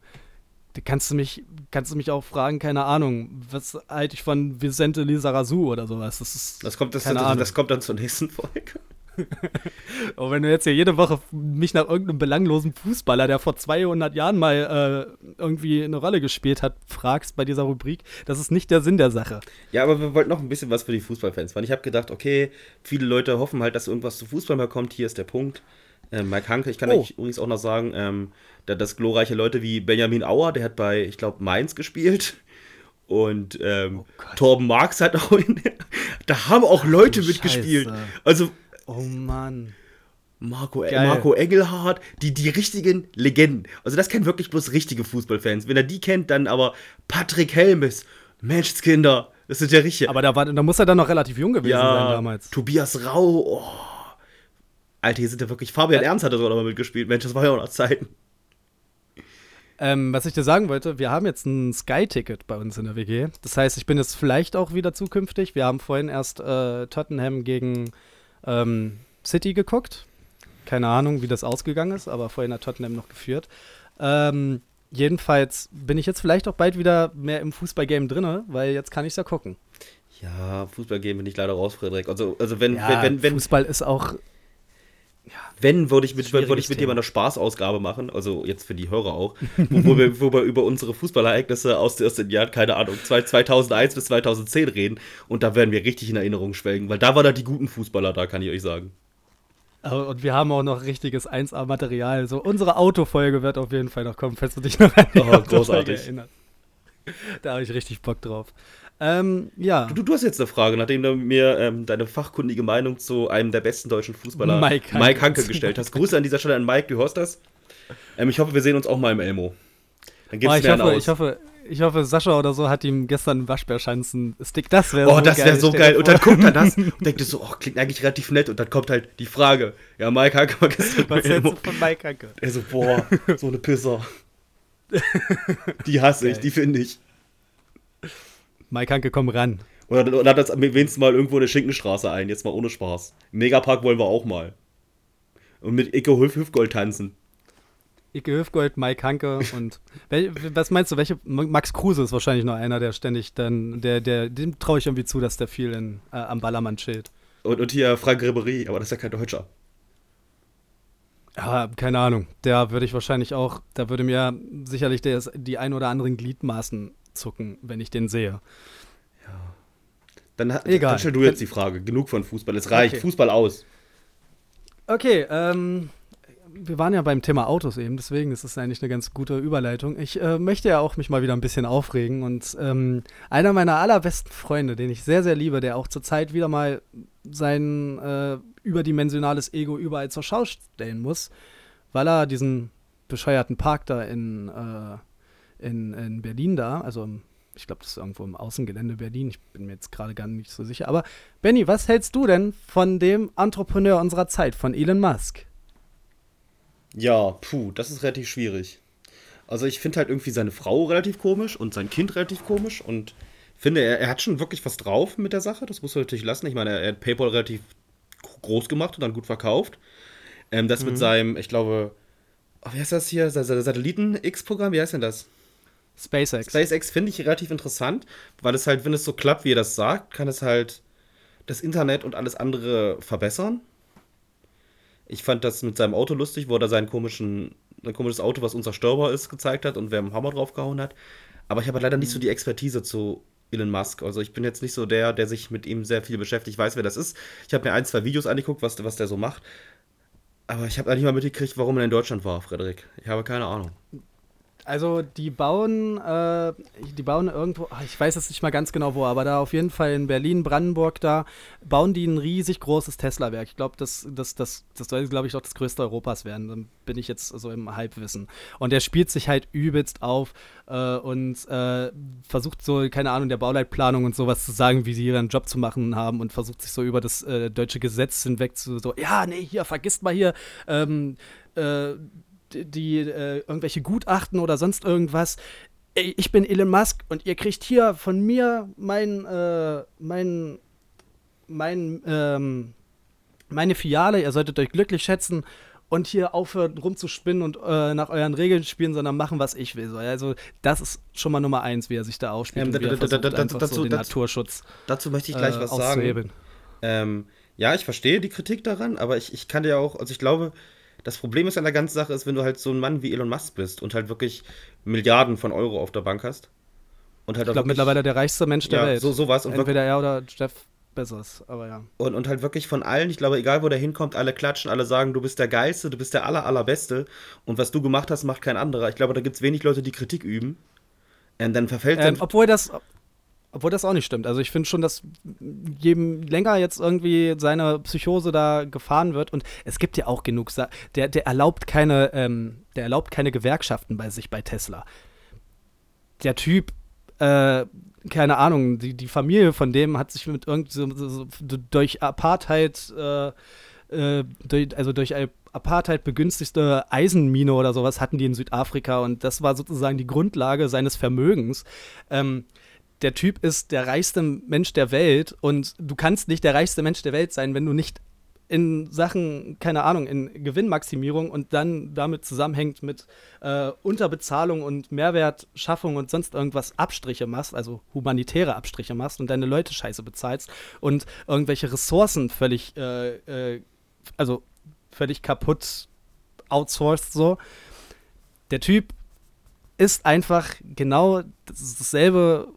Da kannst du mich, kannst du mich auch fragen, keine Ahnung, was halte ich von Vicente Lizarazu oder sowas? Das ist Das kommt, das, das, das kommt dann zur nächsten Folge. Aber wenn du jetzt hier jede Woche mich nach irgendeinem belanglosen Fußballer, der vor 200 Jahren mal äh, irgendwie eine Rolle gespielt hat, fragst bei dieser Rubrik, das ist nicht der Sinn der Sache. Ja, aber wir wollten noch ein bisschen was für die Fußballfans, weil ich habe gedacht, okay, viele Leute hoffen halt, dass irgendwas zu Fußball mal kommt. Hier ist der Punkt. Ähm, Mike Hanke, ich kann Oh. euch übrigens auch noch sagen, ähm, da- dass glorreiche Leute wie Benjamin Auer, der hat bei, ich glaube, Mainz gespielt. Und ähm, Oh. Torben Marx hat auch in der, Da haben auch Leute du mitgespielt. Scheiße. Also Oh Mann. Marco, Geil. Marco Engelhardt, die, die richtigen Legenden. Also das kennen wirklich bloß richtige Fußballfans. Wenn er die kennt, dann aber Patrick Helmes, Menschskinder, das sind ja richtige. Aber da, war, da muss er dann noch relativ jung gewesen sein ja, damals. Tobias Rau, oh. Alter, hier sind ja wirklich, Fabian Ernst hat da sogar noch mal mitgespielt. Mensch, das war ja auch noch Zeiten. Ähm, was ich dir sagen wollte, wir haben jetzt ein Sky-Ticket bei uns in der WG. Das heißt, ich bin jetzt vielleicht auch wieder zukünftig. Wir haben vorhin erst äh, Tottenham gegen ähm, City geguckt. Keine Ahnung, wie das ausgegangen ist, aber vorhin hat Tottenham noch geführt. Ähm, jedenfalls bin ich jetzt vielleicht auch bald wieder mehr im Fußballgame drinne, weil jetzt kann ich es ja gucken. Ja, Fußballgame bin ich leider raus, Frederik. Also, also wenn, Ja, wenn, wenn, Fußball ist auch wenn würde ich mit, würde ich mit mal eine Spaßausgabe machen, also jetzt für die Hörer auch, wo, wo, wir, wo wir über unsere Fußballereignisse aus, aus den Jahren, keine Ahnung, zwei- 2001 bis 2010 reden und da werden wir richtig in Erinnerung schwelgen, weil da waren da die guten Fußballer da, kann ich euch sagen. Und wir haben auch noch richtiges 1A-Material. So, unsere Autofolge wird auf jeden Fall noch kommen, falls du dich noch an die Oh, großartig. erinnerst. Da habe ich richtig Bock drauf. Ähm, ja, Du, du hast jetzt eine Frage, nachdem du mir ähm, deine fachkundige Meinung zu einem der besten deutschen Fußballer, Mike Hanke. Mike Hanke gestellt hast. Grüße an dieser Stelle an Mike, du hörst das. Ähm, ich hoffe, wir sehen uns auch mal im Elmo. Dann oh, gibt's ich, hoffe, aus. ich, hoffe, ich hoffe, Sascha oder so hat ihm gestern einen Waschbärschanzen-Stick. Das wäre Oh, so das geil. wäre so geil. Und dann guckt er das und denkt so, oh, klingt eigentlich relativ nett. Und dann kommt halt die Frage, ja, Mike Hanke war gestern Was hältst du von Mike Hanke? Er so, boah, so eine Pisser. Die hasse ich, Geil. die finde ich. Mike Hanke, komm ran. Oder, hat das wenigstens mal irgendwo eine Schinkenstraße ein, jetzt mal ohne Spaß. Im Megapark wollen wir auch mal. Und mit Icke Hüf Hüfgold tanzen. Ike Höfgold, Mike Hanke und wel, was meinst du, welche Max Kruse ist wahrscheinlich noch einer, der ständig dann, der, der, dem traue ich irgendwie zu, dass der viel in, äh, am Ballermann chillt. Und, und hier Frank Ribery, aber das ist ja kein Deutscher. Ja, keine Ahnung. Der würde ich wahrscheinlich auch, da würde mir sicherlich der, die ein oder anderen Gliedmaßen zucken, wenn ich den sehe. Dann, ha- Egal. dann stell du jetzt die Frage. Genug von Fußball, es reicht. Okay. Fußball aus. Okay, ähm, wir waren ja beim Thema Autos eben, deswegen ist es eigentlich eine ganz gute Überleitung. Ich äh, möchte ja auch mich mal wieder ein bisschen aufregen und ähm, einer meiner allerbesten Freunde, den ich sehr, sehr liebe, der auch zurzeit wieder mal sein äh, überdimensionales Ego überall zur Schau stellen muss, weil er diesen bescheuerten Park da in, äh, in, in Berlin da, also im- ich glaube, das ist irgendwo im Außengelände Berlin, ich bin mir jetzt gerade gar nicht so sicher, aber Benny, was hältst du denn von dem Entrepreneur unserer Zeit, von Elon Musk? Ja, puh, das ist relativ schwierig. Also ich finde halt irgendwie seine Frau relativ komisch und sein Kind relativ komisch und finde, er, er hat schon wirklich was drauf mit der Sache. Das muss er natürlich lassen. Ich meine, er, er hat PayPal relativ groß gemacht und dann gut verkauft. Ähm, das Mhm. mit seinem, ich glaube, oh, wie heißt das hier? Sa- Sa- Satelliten-X-Programm, wie heißt denn das? SpaceX. SpaceX finde ich relativ interessant, weil es halt, wenn es so klappt, wie er das sagt, kann es halt das Internet und alles andere verbessern. Ich fand das mit seinem Auto lustig, wo er sein komisches Auto, was unzerstörbar ist, gezeigt hat und wer einen Hammer draufgehauen hat. Aber ich habe halt leider nicht so die Expertise zu Elon Musk. Also ich bin jetzt nicht so der, der sich mit ihm sehr viel beschäftigt. Ich weiß, wer das ist. Ich habe mir ein, zwei Videos angeguckt, was, was der so macht. Aber ich habe eigentlich mal mitgekriegt, warum er in Deutschland war, Frederik. Ich habe keine Ahnung. Also die bauen, äh, die bauen irgendwo, ach, ich weiß jetzt nicht mal ganz genau wo, aber da auf jeden Fall in Berlin, Brandenburg, da bauen die ein riesig großes Tesla-Werk. Ich glaube, das, das, das, das soll, glaube ich, auch das größte Europas werden. Dann bin ich jetzt so im Halbwissen. Und der spielt sich halt übelst auf äh, und äh, versucht so, keine Ahnung, der Bauleitplanung und sowas zu sagen, wie sie ihren Job zu machen haben und versucht sich so über das äh, deutsche Gesetz hinweg zu so, ja, nee, hier, vergisst mal hier, ähm, äh, die, äh, irgendwelche Gutachten oder sonst irgendwas. Ich bin Elon Musk und ihr kriegt hier von mir mein, äh, mein, mein, ähm, meine Filiale. Ihr solltet euch glücklich schätzen und hier aufhören rumzuspinnen und äh, nach euren Regeln spielen, sondern machen, was ich will. So, Also das ist schon mal Nummer eins, wie er sich da aufspielt Ähm, da- da- da- dazu- so den dazu- Naturschutz Dazu möchte ich gleich äh, was sagen. Ähm, ja, ich verstehe die Kritik daran, aber ich, ich kann dir auch, also ich glaube, das Problem ist an der ganzen Sache ist, wenn du halt so ein Mann wie Elon Musk bist und halt wirklich Milliarden von Euro auf der Bank hast. Und halt Ich glaube, mittlerweile der reichste Mensch der ja, Welt. So, sowas und, Entweder er oder Jeff Bezos, aber ja. und, und halt wirklich von allen, ich glaube, egal wo der hinkommt, alle klatschen, alle sagen, du bist der Geilste, du bist der aller, allerbeste und was du gemacht hast, macht kein anderer. Ich glaube, da gibt es wenig Leute, die Kritik üben. Und dann verfällt Ähm, dann. obwohl das, obwohl das auch nicht stimmt. Also ich finde schon, dass je länger jetzt irgendwie seine Psychose da gefahren wird und es gibt ja auch genug, Sa der, der erlaubt keine, ähm, der erlaubt keine Gewerkschaften bei sich bei Tesla. Der Typ, äh, keine Ahnung, die, die Familie von dem hat sich mit irgendwie so, so, durch Apartheid, äh, äh, durch, also durch Apartheid begünstigte Eisenmine oder sowas hatten die in Südafrika und das war sozusagen die Grundlage seines Vermögens. Ähm, der Typ ist der reichste Mensch der Welt und du kannst nicht der reichste Mensch der Welt sein, wenn du nicht in Sachen, keine Ahnung, in Gewinnmaximierung und dann damit zusammenhängt mit äh, Unterbezahlung und Mehrwertschaffung und sonst irgendwas Abstriche machst, also humanitäre Abstriche machst und deine Leute scheiße bezahlst und irgendwelche Ressourcen völlig, äh, äh, also völlig kaputt outsourced so. Der Typ ist einfach genau dasselbe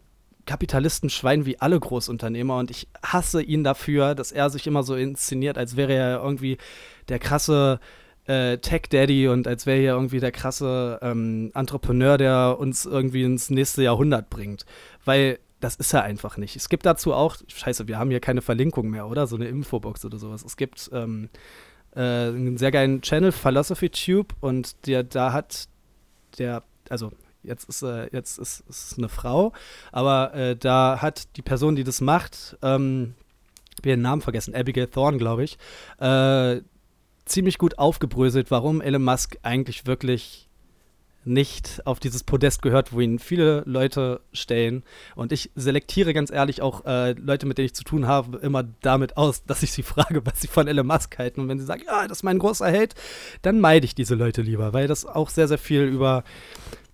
Kapitalistenschwein wie alle Großunternehmer und ich hasse ihn dafür, dass er sich immer so inszeniert, als wäre er irgendwie der krasse äh, Tech-Daddy und als wäre er irgendwie der krasse ähm, Entrepreneur, der uns irgendwie ins nächste Jahrhundert bringt. Weil das ist er einfach nicht. Es gibt dazu auch, scheiße, wir haben hier keine Verlinkung mehr, oder? So eine Infobox oder sowas. Es gibt ähm, äh, einen sehr geilen Channel, Philosophy Tube, und der, da hat der, also jetzt ist äh, jetzt ist, ist es eine Frau, aber äh, da hat die Person, die das macht, ähm, ich habe ihren Namen vergessen, Abigail Thorne, glaube ich, äh, ziemlich gut aufgebröselt, warum Elon Musk eigentlich wirklich nicht auf dieses Podest gehört, wo ihn viele Leute stellen. Und ich selektiere ganz ehrlich auch äh, Leute, mit denen ich zu tun habe, immer damit aus, dass ich sie frage, was sie von Elon Musk halten. Und wenn sie sagen, ja, das ist mein großer Held, dann meide ich diese Leute lieber, weil das auch sehr, sehr viel über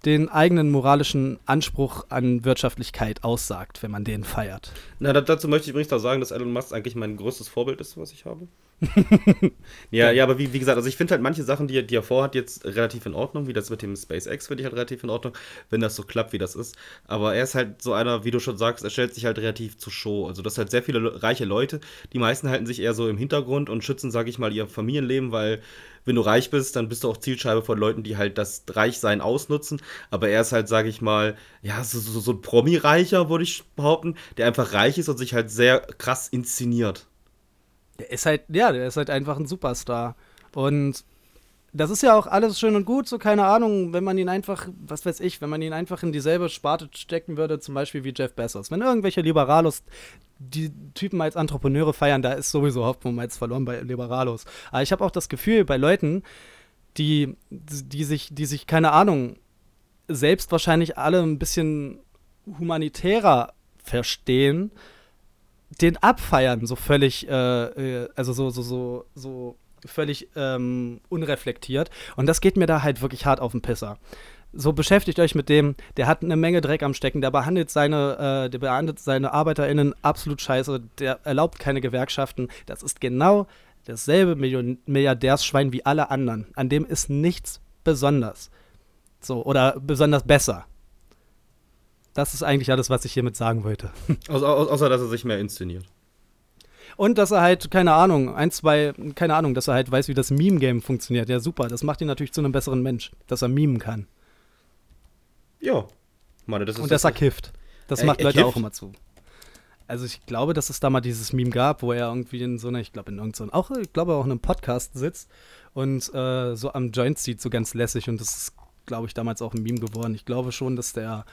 den eigenen moralischen Anspruch an Wirtschaftlichkeit aussagt, wenn man den feiert. Na, da, dazu möchte ich übrigens auch sagen, dass Elon Musk eigentlich mein größtes Vorbild ist, was ich habe. ja, ja, aber wie, wie gesagt, also ich finde halt manche Sachen, die, er- die er vorhat, jetzt relativ in Ordnung, wie das mit dem SpaceX finde ich halt relativ in Ordnung, wenn das so klappt, wie das ist. Aber er ist halt so einer, wie du schon sagst, er stellt sich halt relativ zur Show. Also das halt sehr viele le- reiche Leute, die meisten halten sich eher so im Hintergrund und schützen, sage ich mal, ihr Familienleben, weil wenn du reich bist, dann bist du auch Zielscheibe von Leuten, die halt das Reichsein ausnutzen. Aber er ist halt, sage ich mal, ja, so, so, so ein Promi-Reicher, würde ich behaupten, der einfach reich ist und sich halt sehr krass inszeniert. Der ist halt, ja, der ist halt einfach ein Superstar. Und das ist ja auch alles schön und gut, so keine Ahnung, wenn man ihn einfach, was weiß ich, wenn man ihn einfach in dieselbe Sparte stecken würde, zum Beispiel wie Jeff Bezos. Wenn irgendwelche Liberalos die Typen als Entrepreneure feiern, da ist sowieso Hoffnung jetzt verloren bei Liberalos. Aber ich habe auch das Gefühl, bei Leuten, die, die sich, die sich, keine Ahnung, selbst wahrscheinlich alle ein bisschen humanitärer verstehen, den abfeiern, so völlig, äh, äh, also so, so, so, so völlig ähm, unreflektiert. Und das geht mir da halt wirklich hart auf den Pisser. So beschäftigt euch mit dem, der hat eine Menge Dreck am Stecken, der behandelt seine, äh, der behandelt seine ArbeiterInnen absolut scheiße, der erlaubt keine Gewerkschaften. Das ist genau dasselbe Million Milliardärsschwein wie alle anderen. An dem ist nichts besonders. So, oder besonders besser. Das ist eigentlich alles, was ich hiermit sagen wollte. Außer, außer dass er sich mehr inszeniert. Und dass er halt, keine Ahnung, ein, zwei, keine Ahnung, dass er halt weiß, wie das Meme-Game funktioniert. Ja, super. Das macht ihn natürlich zu einem besseren Mensch, dass er memen kann. Ja. Meine, das ist Und dass er kifft. Das Er- macht er Leute kifft? auch immer zu. Also ich glaube, dass es da mal dieses Meme gab, wo er irgendwie in so einer, ich glaube in irgendeinem, auch, ich glaube auch in einem Podcast sitzt und äh, so am Joint zieht, so ganz lässig. Und das ist, glaube ich, damals auch ein Meme geworden. Ich glaube schon, dass der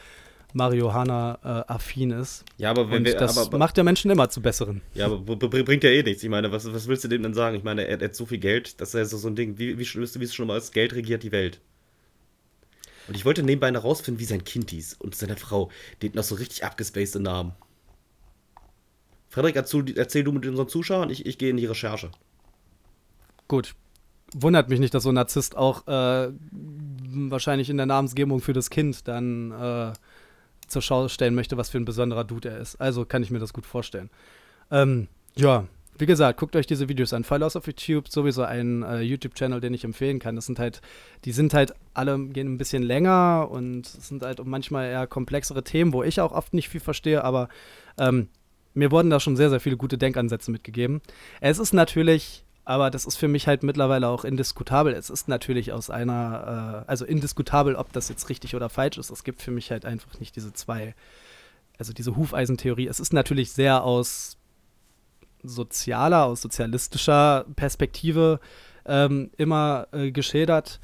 Marihuana äh, affin ist. Ja, aber wenn Und wir. das aber, macht ja Menschen immer zu besseren. Ja, aber bringt ja eh nichts. Ich meine, was, was willst du dem denn sagen? Ich meine, er, er hat so viel Geld, dass er so, so ein Ding, wie, wie, wie es schon mal ist, Geld regiert die Welt. Und ich wollte nebenbei noch rausfinden, wie sein Kind hieß und seine Frau. Die hat noch so richtig abgespacede Namen. Frederik, erzähl, erzähl du mit unseren Zuschauern, ich, ich gehe in die Recherche. Gut. Wundert mich nicht, dass so ein Narzisst auch äh, wahrscheinlich in der Namensgebung für das Kind dann äh, zur Schau stellen möchte, was für ein besonderer Dude er ist. Also kann ich mir das gut vorstellen. Ähm, ja, wie gesagt, guckt euch diese Videos an. Fall aus auf YouTube, sowieso ein äh, YouTube-Channel, den ich empfehlen kann. Das sind halt, die sind halt alle, gehen ein bisschen länger und es sind halt manchmal eher komplexere Themen, wo ich auch oft nicht viel verstehe, aber ähm, mir wurden da schon sehr, sehr viele gute Denkansätze mitgegeben. Es ist natürlich, aber das ist für mich halt mittlerweile auch indiskutabel. Es ist natürlich aus einer, äh, also indiskutabel, ob das jetzt richtig oder falsch ist. Es gibt für mich halt einfach nicht diese zwei, also diese Hufeisentheorie. Es ist natürlich sehr aus sozialer, aus sozialistischer Perspektive ähm, immer äh, geschildert.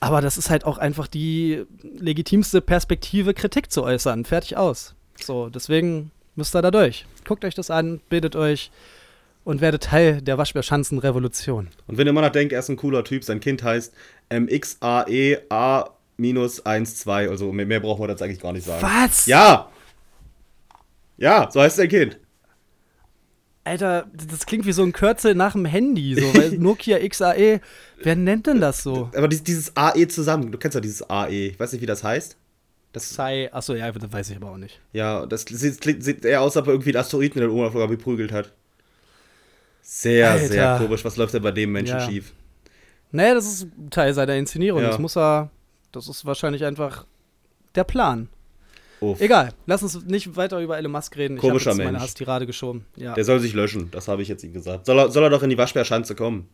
Aber das ist halt auch einfach die legitimste Perspektive, Kritik zu äußern. Fertig aus. So, deswegen müsst ihr da durch. Guckt euch das an, bildet euch und werdet Teil der Waschbärschanzen-Revolution. Und wenn ihr immer noch denkt, er ist ein cooler Typ, sein Kind heißt MXAEA-12, also mehr, mehr brauchen wir das eigentlich gar nicht sagen. Was? Ja! Ja, so heißt sein Kind. Alter, das klingt wie so ein Kürzel nach dem Handy, so, weil Nokia XAE, wer nennt denn das so? Aber dies, dieses AE zusammen, du kennst ja dieses AE, ich weiß nicht, wie das heißt. Das, Sei, achso, ja, das weiß ich aber auch nicht. ja, das sieht, sieht eher aus, als ob er irgendwie einen Asteroiden in der Oberfläche geprügelt hat. Sehr, Alter. sehr komisch. Was läuft denn bei dem Menschen Ja. schief? Naja, das ist Teil seiner Inszenierung. Ja. Das muss er, das ist wahrscheinlich einfach der Plan. Uff. Egal, lass uns nicht weiter über Elon Musk reden. Komischer ich habe jetzt meine Mensch. Hasstirade geschoben. Ja. Der soll sich löschen, das habe ich jetzt ihm gesagt. Soll er, soll er doch in die Waschbärschanze kommen.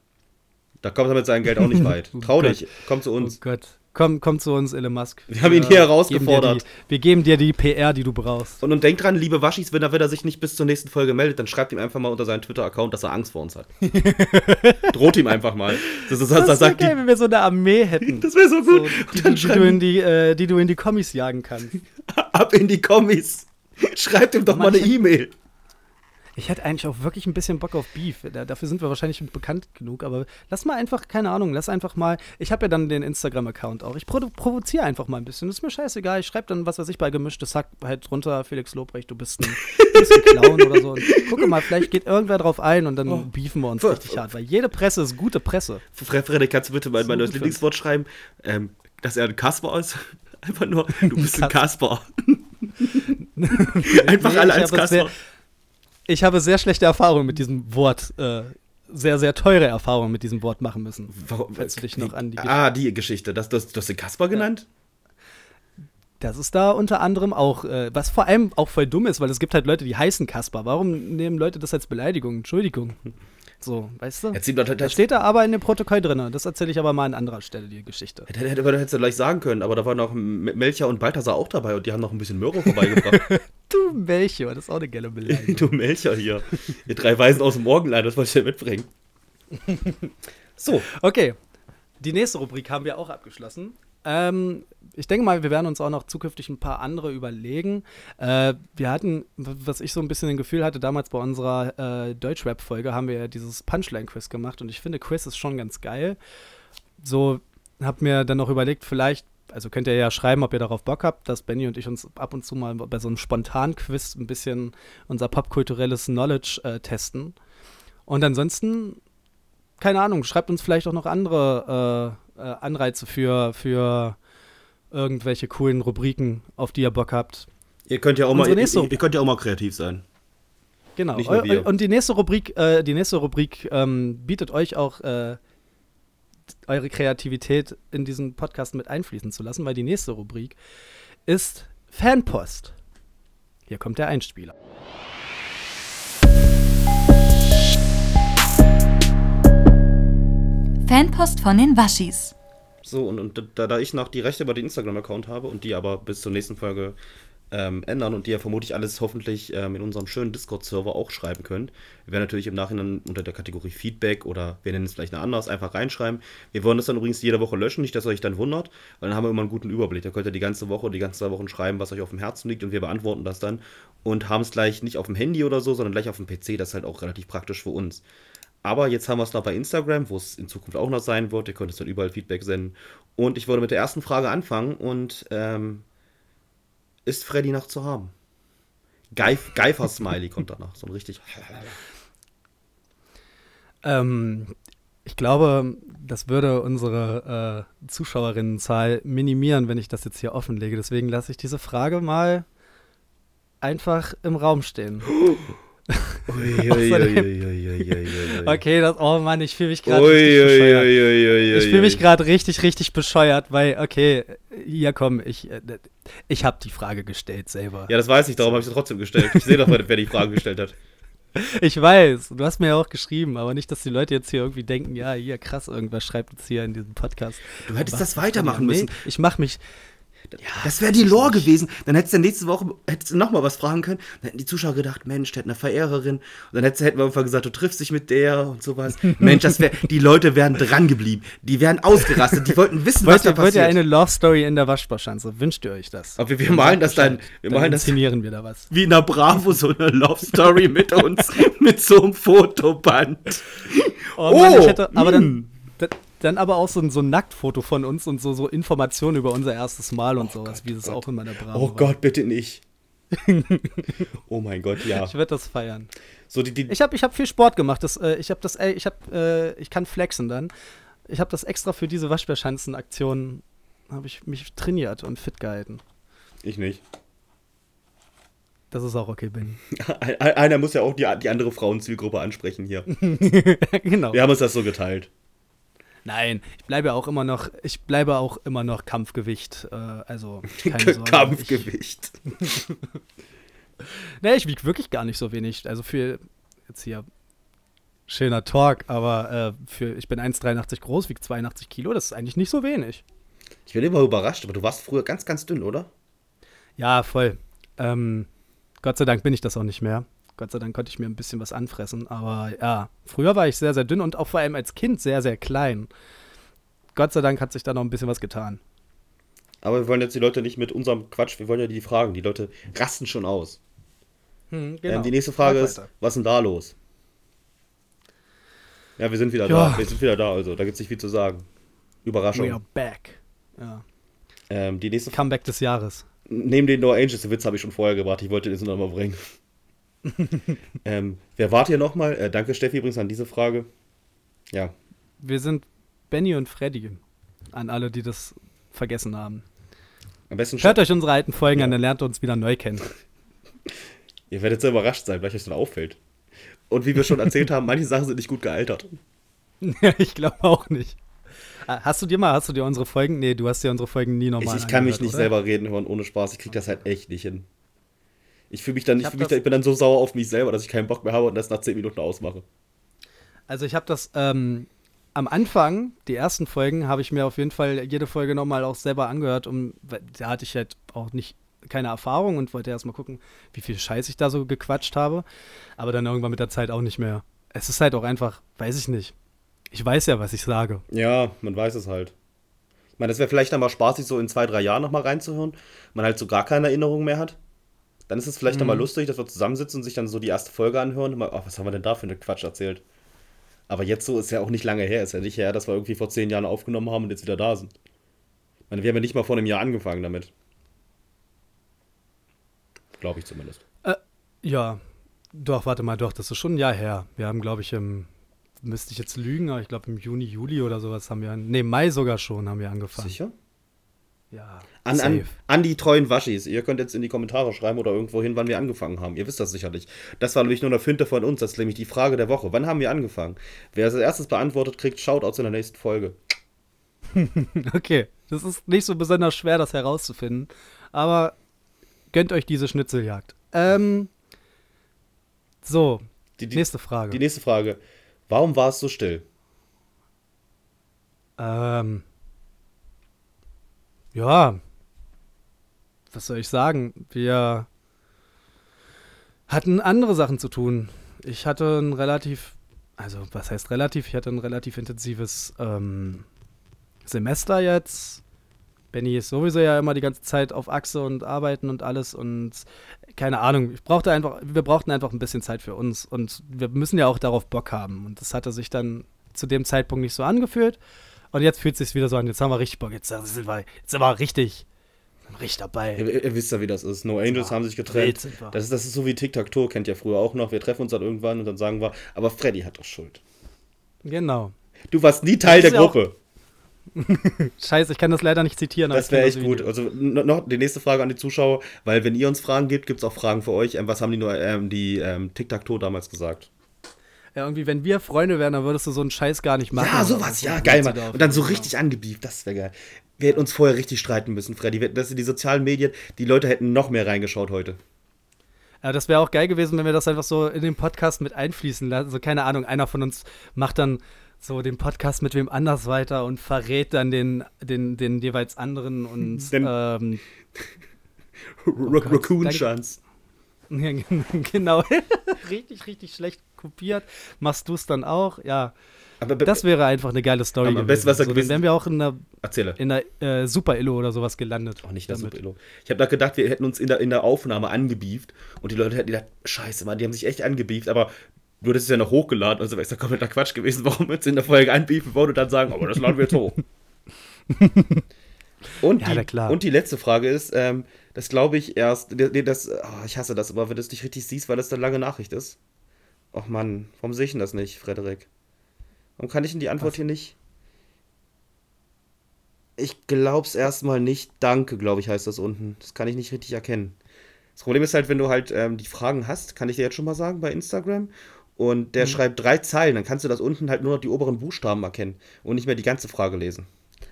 Da kommt er mit seinem Geld auch nicht weit. Trau Oh dich, komm zu Oh uns. Gott. Komm, komm zu uns, Elon Musk. Wir haben ihn hier geben herausgefordert. dir Die, wir geben dir die PR, die du brauchst. Und, und denkt dran, liebe Waschis, wenn er, wenn er sich nicht bis zur nächsten Folge meldet, dann schreibt ihm einfach mal unter seinen Twitter-Account, dass er Angst vor uns hat. Droht ihm einfach mal. Das, ist, das, Das das, wäre geil, die, wenn wir so eine Armee hätten. das wäre so so, gut. dann die, die, du in die, äh, die du in die Kommis jagen kannst. ab in die Kommis. Schreibt ihm doch mal eine Manche- E-Mail. Ich hätte eigentlich auch wirklich ein bisschen Bock auf Beef. Da, dafür sind wir wahrscheinlich bekannt genug. Aber lass mal einfach, keine Ahnung, lass einfach mal. Ich habe ja dann den Instagram-Account auch. Ich provo provoziere einfach mal ein bisschen. Das ist mir scheißegal. Ich schreibe dann, was weiß ich, bei gemischtes Hack halt drunter, Felix Lobrecht, du bist ein, bist ein Clown oder so. Und gucke mal, vielleicht geht irgendwer drauf ein und dann Oh. beefen wir uns Ver- richtig hart. Weil jede Presse ist gute Presse. Fre- Frederik, kannst du bitte mal mein neues Lieblingswort schreiben? Ähm, dass er ein Kasper ist. Einfach nur, du bist ein Kasper. Einfach Nee, alle als Kasper. Ich habe sehr schlechte Erfahrungen mit diesem Wort. Äh, sehr, sehr teure Erfahrungen mit diesem Wort machen müssen. Warum- Falls du dich noch an die Ah, die Geschichte. Das, das, du hast den Kasper genannt? Das ist da unter anderem auch, äh, was vor allem auch voll dumm ist, weil es gibt halt Leute, die heißen Kasper. Warum nehmen Leute das als Beleidigung? Entschuldigung. So, weißt du? Doch, Das das steht da aber in dem Protokoll drin. Das erzähle ich aber mal an anderer Stelle, die Geschichte. Hätte, hätte, hättest du gleich sagen können, aber da waren noch M- Melcher und Balthasar auch dabei und die haben noch ein bisschen Möhre vorbeigebracht. Du Melchior, das ist auch eine geile Beleidigung. du Melcher hier. Ihr drei Weisen aus dem Morgenland, das wollte ich dir mitbringen. So, Okay, die nächste Rubrik haben wir auch abgeschlossen. Ähm, ich denke mal, wir werden uns auch noch zukünftig ein paar andere überlegen. Äh, wir hatten, was ich so ein bisschen ein Gefühl hatte, damals bei unserer äh, Deutschrap-Folge haben wir ja dieses Punchline-Quiz gemacht und ich finde, Quiz ist schon ganz geil. So, hab mir dann noch überlegt, vielleicht also könnt ihr ja schreiben, ob ihr darauf Bock habt, dass Benny und ich uns ab und zu mal bei so einem Spontan-Quiz ein bisschen unser popkulturelles Knowledge äh, testen. Und ansonsten, keine Ahnung, schreibt uns vielleicht auch noch andere äh, äh, Anreize für, für irgendwelche coolen Rubriken, auf die ihr Bock habt. Ihr könnt ja auch, mal, Unsere ihr, nächste- ihr könnt ja auch mal kreativ sein. Genau. Nicht nur Eu- wir. Und die nächste Rubrik, äh, die nächste Rubrik ähm, bietet euch auch äh, eure Kreativität in diesen Podcast mit einfließen zu lassen, weil die nächste Rubrik ist Fanpost. Hier kommt der Einspieler. Fanpost von den Waschis. So, und, und da, da ich noch die Rechte über den Instagram-Account habe und die aber bis zur nächsten Folge ähm, ändern und die ja vermutlich alles hoffentlich ähm, in unserem schönen Discord-Server auch schreiben könnt, wir werden natürlich im Nachhinein unter der Kategorie Feedback oder wir nennen es vielleicht eine anders einfach reinschreiben. Wir wollen das dann übrigens jede Woche löschen, nicht, dass ihr euch dann wundert, weil dann haben wir immer einen guten Überblick. Da könnt ihr die ganze Woche, die ganzen zwei Wochen schreiben, was euch auf dem Herzen liegt und wir beantworten das dann und haben es gleich nicht auf dem Handy oder so, sondern gleich auf dem PC. Das ist halt auch relativ praktisch für uns. Aber jetzt haben wir es noch bei Instagram, wo es in Zukunft auch noch sein wird. Ihr könnt es dann überall Feedback senden. Und ich wollte mit der ersten Frage anfangen. Und ähm, ist Freddy noch zu haben? Geif Geifer-Smiley kommt danach. So ein richtig. Ähm, ich glaube, das würde unsere äh, Zuschauerinnenzahl minimieren, wenn ich das jetzt hier offenlege. Deswegen lasse ich diese Frage mal einfach im Raum stehen. Okay, das, oh Mann, ich fühle mich gerade richtig bescheuert. Ich fühle mich gerade richtig, richtig bescheuert, weil, okay, ja komm, ich, äh, ich habe die Frage gestellt selber. Ja, das weiß ich, darum habe ich sie trotzdem gestellt. Ich sehe doch, wer wer die Frage gestellt hat. Ich weiß, du hast mir ja auch geschrieben, aber nicht, dass die Leute jetzt hier irgendwie denken, ja, hier krass, irgendwas schreibt uns hier in diesem Podcast. Du hättest Was? das weitermachen Nee, müssen. Ich mache mich, Das wäre die Lore gewesen. Dann hättest du nächste Woche hättest du noch mal was fragen können. Dann hätten die Zuschauer gedacht, Mensch, der hat eine Verehrerin. Und dann hättest, hätten wir einfach gesagt, du triffst dich mit der und sowas. Mensch, das wär, die Leute wären dran geblieben. Die wären ausgerastet. Die wollten wissen, was da ihr, wollt ihr passiert. eine Love Story in der Waschbarschanze? Wünscht ihr euch das? Aber wir, wir malen das dann, wir Dann malen das inszenieren wir da was. wie in der Bravo, so eine Love Story mit uns, mit so einem Fotoband. Oh, Mann, Oh, ich hätte, aber dann, mm. da- dann aber auch so ein, so ein Nacktfoto von uns und so, so Informationen über unser erstes Mal und sowas, wie es auch in meiner Bravo Oh war. Gott, bitte nicht. oh mein Gott, ja. Ich werde das feiern. So die, die, Ich habe ich hab viel Sport gemacht. Das, äh, ich habe das, ey, ich habe, äh, ich kann flexen dann. Ich habe das extra für diese Waschbärschanzen-Aktion habe ich mich trainiert und fit gehalten. ich nicht. Das ist auch okay, ein- Einer muss ja auch die, die andere Frauenzielgruppe ansprechen hier. genau. Wir haben uns das so geteilt. Nein, ich bleibe auch immer noch, ich bleibe auch immer noch Kampfgewicht. Äh, also keine Sorge. Kampfgewicht. Ich, nee, ich wiege wirklich gar nicht so wenig. Also für jetzt hier schöner Talk, aber äh, für ich bin 1,83 groß, wiege 82 Kilo. Das ist eigentlich nicht so wenig. Ich bin immer überrascht, aber du warst früher ganz, ganz dünn, oder? Ja, voll. Ähm, Gott sei Dank bin ich das auch nicht mehr. Gott sei Dank konnte ich mir ein bisschen was anfressen. Aber ja, früher war ich sehr, sehr dünn und auch vor allem als Kind sehr, sehr klein. Gott sei Dank hat sich da noch ein bisschen was getan. Aber wir wollen jetzt die Leute nicht mit unserem Quatsch, wir wollen ja die fragen. Die Leute rasten schon aus. Hm, Ähm, die nächste Frage ist, weiter. was ist denn da los? Ja, wir sind wieder Ja. da. Wir sind wieder da, also da gibt es nicht viel zu sagen. We Überraschung. are back. Ja. Ähm, die nächste. Comeback des Jahres. Neben den No Angels, den Witz habe ich schon vorher gebracht. Ich wollte den jetzt noch mal bringen. ähm, wer wart ihr nochmal? Äh, danke, Steffi, übrigens an diese Frage. Ja, Wir sind Benny und Freddy. An alle, die das vergessen haben. am besten Hört euch unsere alten Folgen Ja. an, dann lernt ihr uns wieder neu kennen. Ihr werdet sehr überrascht sein, weil euch das dann auffällt. Und wie wir schon erzählt haben, manche Sachen sind nicht gut gealtert. ich glaube auch nicht. Ah, Hast du dir mal, hast du dir unsere Folgen? Nee, du hast dir unsere Folgen nie Ich, nochmal ich kann mich nicht oder? selber reden hören ohne Spaß. Ich krieg das halt echt nicht hin. Ich fühle mich dann, Ich ich, mich das- da, ich bin dann so sauer auf mich selber, dass ich keinen Bock mehr habe und das nach 10 Minuten ausmache. Also ich habe das ähm, am Anfang, die ersten Folgen, habe ich mir auf jeden Fall jede Folge nochmal auch selber angehört, um, da hatte ich halt auch nicht keine Erfahrung und wollte erst mal gucken, wie viel Scheiß ich da so gequatscht habe. Aber dann irgendwann mit der Zeit auch nicht mehr. Es ist halt auch einfach, weiß ich nicht. Ich weiß ja, was ich sage. Ja, man weiß es halt. Ich meine, das wäre vielleicht dann mal spaßig, so in zwei, drei Jahren nochmal reinzuhören. Man halt so gar keine Erinnerung mehr hat. Dann ist es vielleicht Mhm. lustig, dass wir zusammensitzen und sich dann so die erste Folge anhören und mal, ach, was haben wir denn da für eine Quatsch erzählt? Aber jetzt so ist ja auch nicht lange her. Ist ja nicht her, dass wir irgendwie vor zehn Jahren aufgenommen haben und jetzt wieder da sind. meine, wir haben ja nicht mal vor einem Jahr angefangen damit. Glaube ich zumindest. Ja, doch, warte mal, doch, das ist schon ein Jahr her. Wir haben, glaube ich, im, müsste ich jetzt lügen, aber ich glaube im Juni, Juli oder sowas haben wir, nee, Mai sogar schon haben wir angefangen. Sicher? Ja, An, an, an die treuen Waschis. Ihr könnt jetzt in die Kommentare schreiben oder irgendwo hin, wann wir angefangen haben. Ihr wisst das sicherlich. Das war nämlich nur eine Finte von uns. Das ist nämlich die Frage der Woche. Wann haben wir angefangen? Wer es als erstes beantwortet, kriegt Shoutouts in der nächsten Folge. Okay, das ist nicht so besonders schwer, das herauszufinden, aber gönnt euch diese Schnitzeljagd. Ähm, so, Die, die, nächste Frage. die nächste Frage. Warum war es so still? Ähm, ja, was soll ich sagen? Wir hatten andere Sachen zu tun. Ich hatte ein relativ, also was heißt relativ? Ich hatte ein relativ intensives ähm, Semester jetzt. Benny ist sowieso ja immer die ganze Zeit auf Achse und arbeiten und alles und keine Ahnung. Ich brauchte einfach, wir brauchten einfach ein bisschen Zeit für uns und wir müssen ja auch darauf Bock haben. Und das hatte sich dann zu dem Zeitpunkt nicht so angefühlt. Und jetzt fühlt es sich wieder so an, jetzt haben wir richtig Bock, jetzt sind wir, jetzt sind wir richtig, richtig dabei. Ihr, ihr wisst ja, wie das ist. No Angels haben sich getrennt. Das ist, das ist so wie Tic-Tac-Toe, kennt ihr früher auch noch. Wir treffen uns dann irgendwann und dann sagen wir, aber Freddy hat doch Schuld. Genau. Du warst nie Teil Das der ja Gruppe. Scheiße, ich kann das leider nicht zitieren. Das wäre echt Video. gut. Also noch die nächste Frage an die Zuschauer, weil wenn ihr uns Fragen gebt, gibt es auch Fragen für euch. Ähm, was haben die nur ähm, die ähm, Tic-Tac-Toe damals gesagt? Ja, irgendwie, wenn wir Freunde wären, dann würdest du so einen Scheiß gar nicht machen. Ja, sowas, so. ja, geil, Mann. Und dann so Genau. richtig angebieft, das wäre geil. Wir hätten uns vorher richtig streiten müssen, Freddy. Das sind die sozialen Medien, die Leute hätten noch mehr reingeschaut heute. Ja, das wäre auch geil gewesen, wenn wir das einfach so in den Podcast mit einfließen lassen. Also, keine Ahnung, einer von uns macht dann so den Podcast mit wem anders weiter und verrät dann den, den, den jeweils anderen und ähm, Gott, Raccoon. Chance. ja, genau. richtig, richtig schlecht kopiert. Machst du es dann auch? Ja. Aber be- Das wäre einfach eine geile Story. Am gewesen. besten, was so, dann gewesen- wären wir auch in der, erzähle. in der äh, Super-Illo oder sowas gelandet. Auch nicht das damit. Super-Elo. Ich habe da gedacht, wir hätten uns in der, in der Aufnahme angebieft und die Leute hätten gedacht, scheiße, Mann, die haben sich echt angebieft, aber du hättest es ja noch hochgeladen, also wäre es ja kompletter Quatsch gewesen, warum wir uns in der Folge anbiefen wollen und dann sagen, aber das laden wir jetzt hoch. Und, Ja, die, und die letzte Frage ist, ähm, das glaube ich erst, nee, das, oh, ich hasse das, aber wenn du es nicht richtig siehst, weil das eine lange Nachricht ist. Och Mann, warum sehe ich denn das nicht, Frederik? Warum kann ich denn die Antwort Was? hier nicht? Ich glaub's erstmal nicht. Danke, glaube ich, heißt das unten. Das kann ich nicht richtig erkennen. Das Problem ist halt, wenn du halt ähm, die Fragen hast, kann ich dir jetzt schon mal sagen, bei Instagram. Und Mhm. der schreibt drei Zeilen, dann kannst du das unten halt nur noch die oberen Buchstaben erkennen und nicht mehr die ganze Frage lesen.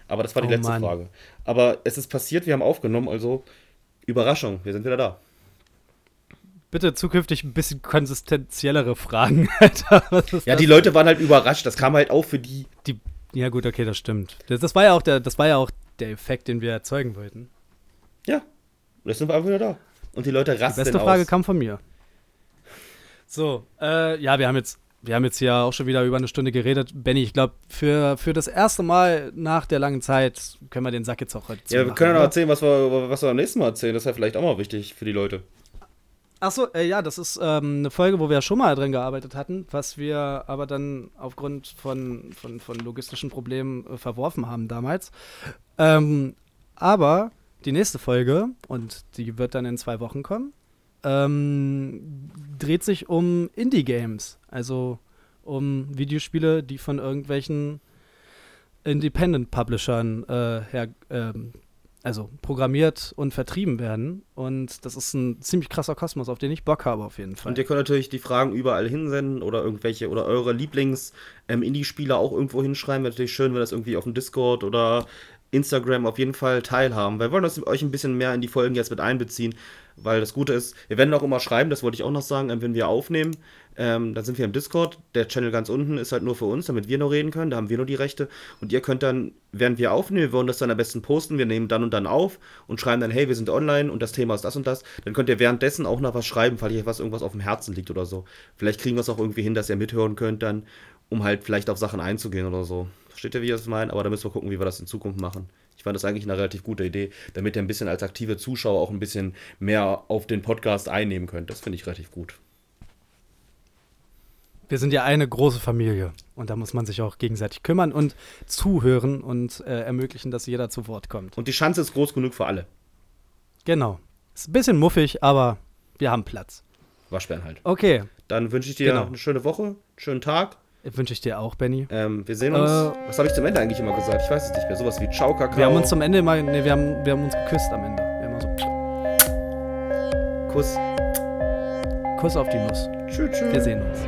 Aber das war die Oh letzte Mann. Frage. Aber es ist passiert, wir haben aufgenommen, also Überraschung, wir sind wieder da. Bitte zukünftig ein bisschen konsistenziellere Fragen, Alter. Ja, das? die Leute waren halt überrascht. Das kam halt auch für die. Die, ja, gut, okay, das stimmt. Das, das, war ja auch der, das war ja auch der Effekt, den wir erzeugen wollten. Ja, und jetzt sind wir einfach wieder da. Und die Leute Die rasten beste Frage aus. kam von mir. So, äh, ja, wir haben jetzt, wir haben jetzt hier auch schon wieder über eine Stunde geredet. Benny, ich glaube, für, für das erste Mal nach der langen Zeit können wir den Sack jetzt auch heute Ja, wir zumachen, können ja noch oder? erzählen, was wir, was wir am nächsten Mal erzählen. Das ist ja vielleicht auch mal wichtig für die Leute. Achso, äh, ja, das ist ähm, eine Folge, wo wir schon mal dran gearbeitet hatten, was wir aber dann aufgrund von, von, von logistischen Problemen äh, verworfen haben damals. Ähm, aber die nächste Folge, und die wird dann in zwei Wochen kommen, ähm, dreht sich um Indie-Games. Also um Videospiele, die von irgendwelchen Independent-Publishern äh, her, ähm, also programmiert und vertrieben werden. Und das ist ein ziemlich krasser Kosmos, auf den ich Bock habe, auf jeden Fall. Und ihr könnt natürlich die Fragen überall hinsenden oder irgendwelche oder eure Lieblings-Indie-Spieler auch irgendwo hinschreiben. Wäre natürlich schön, wenn das irgendwie auf dem Discord oder Instagram auf jeden Fall teilhaben. Wir wollen das euch ein bisschen mehr in die Folgen jetzt mit einbeziehen, weil das Gute ist, wir werden auch immer schreiben, das wollte ich auch noch sagen, wenn wir aufnehmen, ähm, dann sind wir im Discord. Der Channel ganz unten ist halt nur für uns, damit wir nur reden können. Da haben wir nur die Rechte. Und ihr könnt dann, während wir aufnehmen, wir wollen das dann am besten posten. Wir nehmen dann und dann auf und schreiben dann, hey, wir sind online und das Thema ist das und das. Dann könnt ihr währenddessen auch noch was schreiben, falls euch was irgendwas auf dem Herzen liegt oder so. Vielleicht kriegen wir es auch irgendwie hin, dass ihr mithören könnt dann, um halt vielleicht auf Sachen einzugehen oder so. Versteht ihr, wie ich das meine? Aber da müssen wir gucken, wie wir das in Zukunft machen. Ich fand das eigentlich eine relativ gute Idee, damit ihr ein bisschen als aktive Zuschauer auch ein bisschen mehr auf den Podcast einnehmen könnt. Das finde ich relativ gut. wir sind ja eine große Familie und da muss man sich auch gegenseitig kümmern und zuhören und äh, ermöglichen, dass jeder zu Wort kommt. Und die Schanze ist groß genug für alle. Genau. Ist ein bisschen muffig, aber wir haben Platz. Waschbären halt. Okay, Dann wünsche ich dir Genau. eine schöne Woche, einen schönen Tag. Wünsche ich dir auch, Benny. Ähm, wir sehen uns. Äh, was habe ich zum Ende eigentlich immer gesagt? Ich weiß es nicht mehr. Sowas wie Ciao, Kakao. Wir haben uns zum Ende mal, nee, wir haben, wir haben uns geküsst am Ende. Wir haben so Kuss. Kuss auf die Nuss. Tschüss, tschüss. Wir sehen uns.